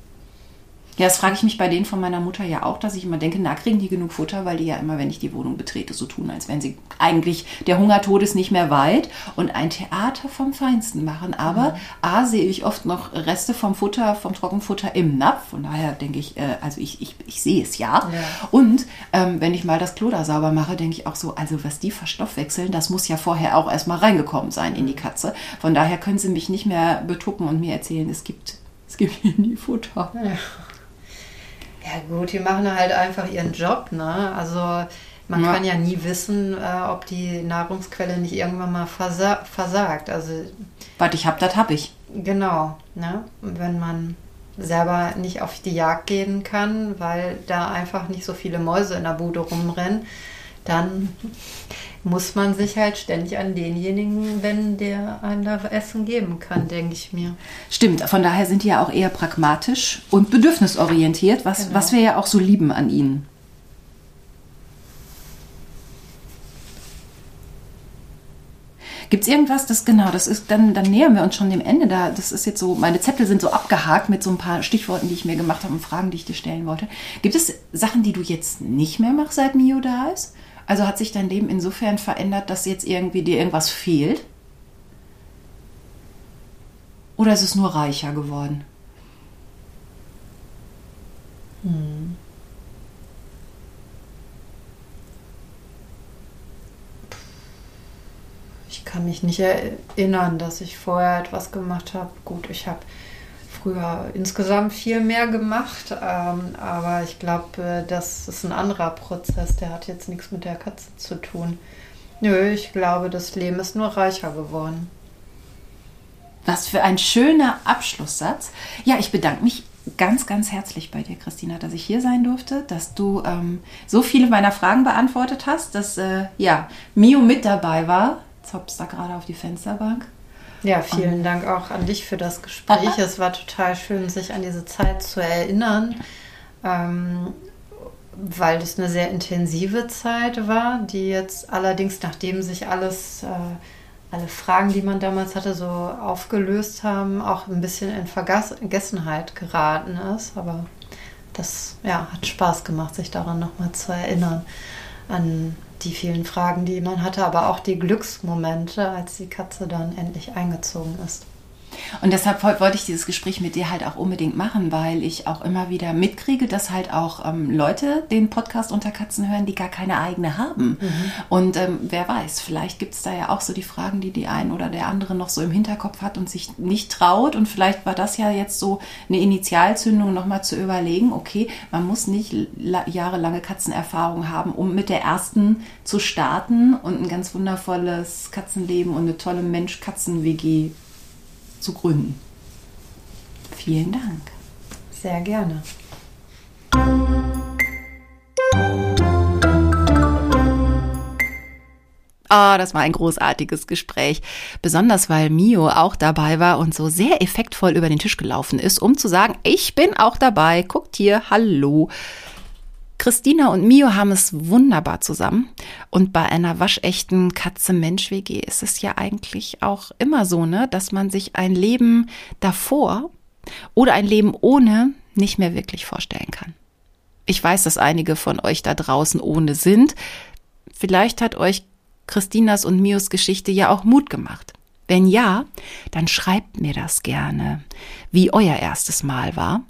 Ja, das frage ich mich bei denen von meiner Mutter ja auch, dass ich immer denke, na, kriegen die genug Futter, weil die ja immer, wenn ich die Wohnung betrete, so tun, als wenn sie eigentlich der Hungertod ist nicht mehr weit und ein Theater vom Feinsten machen. Aber mhm. A, sehe ich oft noch Reste vom Futter, vom Trockenfutter im Napf. Von daher denke ich, äh, also ich, ich, ich sehe es ja. Ja. Und ähm, wenn ich mal das Klo da sauber mache, denke ich auch so, also was die verstoffwechseln, das muss ja vorher auch erstmal reingekommen sein in die Katze. Von daher können sie mich nicht mehr betuppen und mir erzählen, es gibt, es gibt hier nie Futter. Ja. Ja gut, die machen halt einfach ihren Job, ne? Also man Ja. kann ja nie wissen, äh, ob die Nahrungsquelle nicht irgendwann mal versa versagt. Also Was ich hab, das hab ich. genau, ne? Wenn man selber nicht auf die Jagd gehen kann, weil da einfach nicht so viele Mäuse in der Bude rumrennen, dann muss man sich halt ständig an denjenigen wenden, der einem da Essen geben kann, denke ich mir. Stimmt, von daher sind die ja auch eher pragmatisch und bedürfnisorientiert, was, Genau. was wir ja auch so lieben an ihnen. Gibt es irgendwas, das genau, das ist, dann, dann nähern wir uns schon dem Ende. Da, das ist jetzt so, meine Zettel sind so abgehakt mit so ein paar Stichworten, die ich mir gemacht habe und Fragen, die ich dir stellen wollte. Gibt es Sachen, die du jetzt nicht mehr machst, seit Mio da ist? Also hat sich dein Leben insofern verändert, dass jetzt irgendwie dir irgendwas fehlt? Oder ist es nur reicher geworden? Ich kann mich nicht erinnern, dass ich vorher etwas gemacht habe. Gut, ich habe früher insgesamt viel mehr gemacht, ähm, aber ich glaube, äh, das ist ein anderer Prozess. Der hat jetzt nichts mit der Katze zu tun. Nö, ich glaube, das Leben ist nur reicher geworden. Was für ein schöner Abschlusssatz. Ja, ich bedanke mich ganz, ganz herzlich bei dir, Christina, dass ich hier sein durfte, dass du ähm, so viele meiner Fragen beantwortet hast, dass äh, ja, Mio mit dabei war. Hoppst da gerade auf die Fensterbank. Ja, vielen Dank auch an dich für das Gespräch. es war total schön, sich an diese Zeit zu erinnern, ähm, weil es eine sehr intensive Zeit war, die jetzt allerdings, nachdem sich alles, äh, alle Fragen, die man damals hatte, so aufgelöst haben, auch ein bisschen in Vergessenheit geraten ist. Aber das ja, hat Spaß gemacht, sich daran nochmal zu erinnern, an die vielen Fragen, die man hatte, aber auch die Glücksmomente, als die Katze dann endlich eingezogen ist. Und deshalb woll- wollte ich dieses Gespräch mit dir halt auch unbedingt machen, weil ich auch immer wieder mitkriege, dass halt auch ähm, Leute den Podcast unter Katzen hören, die gar keine eigene haben. Und ähm, wer weiß, vielleicht gibt es da ja auch so die Fragen, die die ein oder der andere noch so im Hinterkopf hat und sich nicht traut. Und vielleicht war das ja jetzt so eine Initialzündung, nochmal zu überlegen, okay, man muss nicht la- jahrelange Katzenerfahrung haben, um mit der ersten zu starten und ein ganz wundervolles Katzenleben und eine tolle Mensch-Katzen-WG zu gründen. Vielen Dank. Sehr gerne. Ah, das war ein großartiges Gespräch. Besonders weil Mio auch dabei war und so sehr effektvoll über den Tisch gelaufen ist, um zu sagen, ich bin auch dabei. Guckt hier, hallo. Christina und Mio haben es wunderbar zusammen. Und bei einer waschechten Katze-Mensch-WG ist es ja eigentlich auch immer so, ne, dass man sich ein Leben davor oder ein Leben ohne nicht mehr wirklich vorstellen kann. Ich weiß, dass einige von euch da draußen ohne sind. Vielleicht hat euch Christinas und Mios Geschichte ja auch Mut gemacht. Wenn ja, dann schreibt mir das gerne, wie euer erstes Mal war.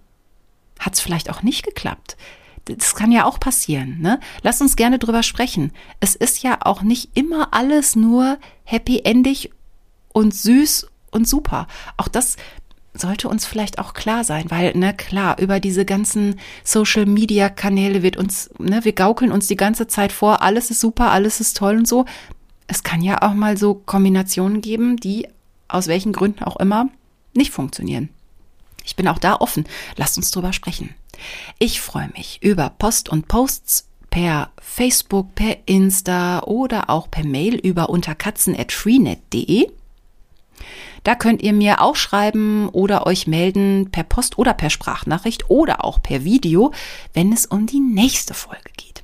Hat es vielleicht auch nicht geklappt? Das kann ja auch passieren. Ne? Lasst uns gerne drüber sprechen. Es ist ja auch nicht immer alles nur happy endig und süß und super. Auch das sollte uns vielleicht auch klar sein, weil, ne, klar, über diese ganzen Social Media Kanäle wird uns, ne, wir gaukeln uns die ganze Zeit vor, alles ist super, alles ist toll und so. Es kann ja auch mal so Kombinationen geben, die aus welchen Gründen auch immer nicht funktionieren. Ich bin auch da offen. Lasst uns drüber sprechen. Ich freue mich über Post und Posts per Facebook, per Insta oder auch per Mail über unterkatzen.freenet.de. Da könnt ihr mir auch schreiben oder euch melden per Post oder per Sprachnachricht oder auch per Video, wenn es um die nächste Folge geht.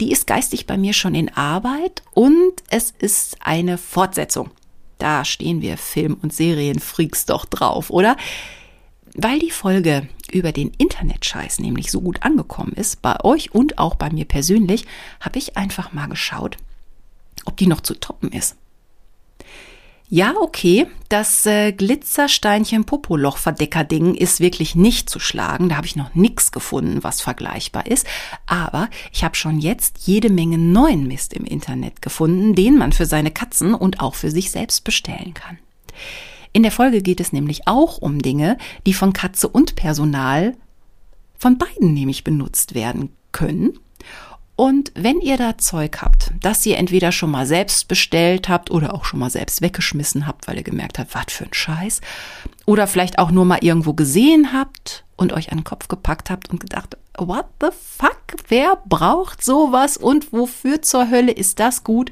Die ist geistig bei mir schon in Arbeit und es ist eine Fortsetzung. Da stehen wir Film- und Serienfreaks doch drauf, oder? Weil die Folge über den Internetscheiß nämlich so gut angekommen ist, bei euch und auch bei mir persönlich, habe ich einfach mal geschaut, ob die noch zu toppen ist. Ja, okay, das äh, Glitzersteinchen Popoloch Verdecker-Ding ist wirklich nicht zu schlagen. Da habe ich noch nichts gefunden, was vergleichbar ist. Aber ich habe schon jetzt jede Menge neuen Mist im Internet gefunden, den man für seine Katzen und auch für sich selbst bestellen kann. In der Folge geht es nämlich auch um Dinge, die von Katze und Personal von beiden nämlich benutzt werden können und wenn ihr da Zeug habt, das ihr entweder schon mal selbst bestellt habt oder auch schon mal selbst weggeschmissen habt, weil ihr gemerkt habt, was für ein Scheiß, oder vielleicht auch nur mal irgendwo gesehen habt und euch an den Kopf gepackt habt und gedacht, what the fuck, wer braucht sowas und wofür zur Hölle ist das gut?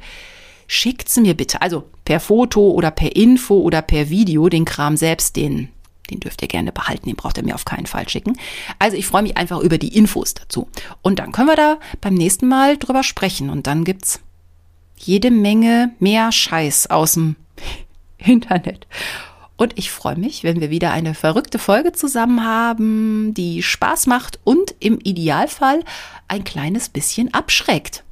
Schickt's mir bitte, also per Foto oder per Info oder per Video, den Kram selbst, den den dürft ihr gerne behalten, den braucht ihr mir auf keinen Fall schicken. Also ich freue mich einfach über die Infos dazu. Und dann können wir da beim nächsten Mal drüber sprechen. Und dann gibt's jede Menge mehr Scheiß aus dem Internet. Und ich freue mich, wenn wir wieder eine verrückte Folge zusammen haben, die Spaß macht und im Idealfall ein kleines bisschen abschreckt.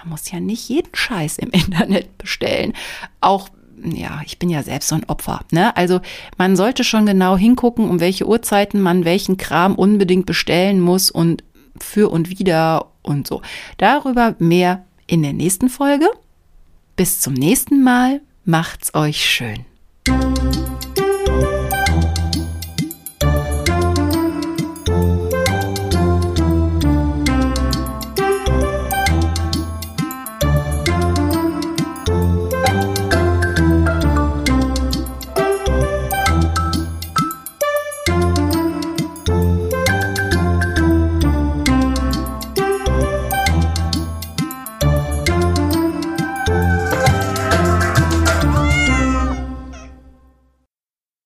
Man muss ja nicht jeden Scheiß im Internet bestellen. Auch ja, ich bin ja selbst so ein Opfer. Ne? Also man sollte schon genau hingucken, um welche Uhrzeiten man welchen Kram unbedingt bestellen muss und für und wieder und so. Darüber mehr in der nächsten Folge. Bis zum nächsten Mal. Macht's euch schön.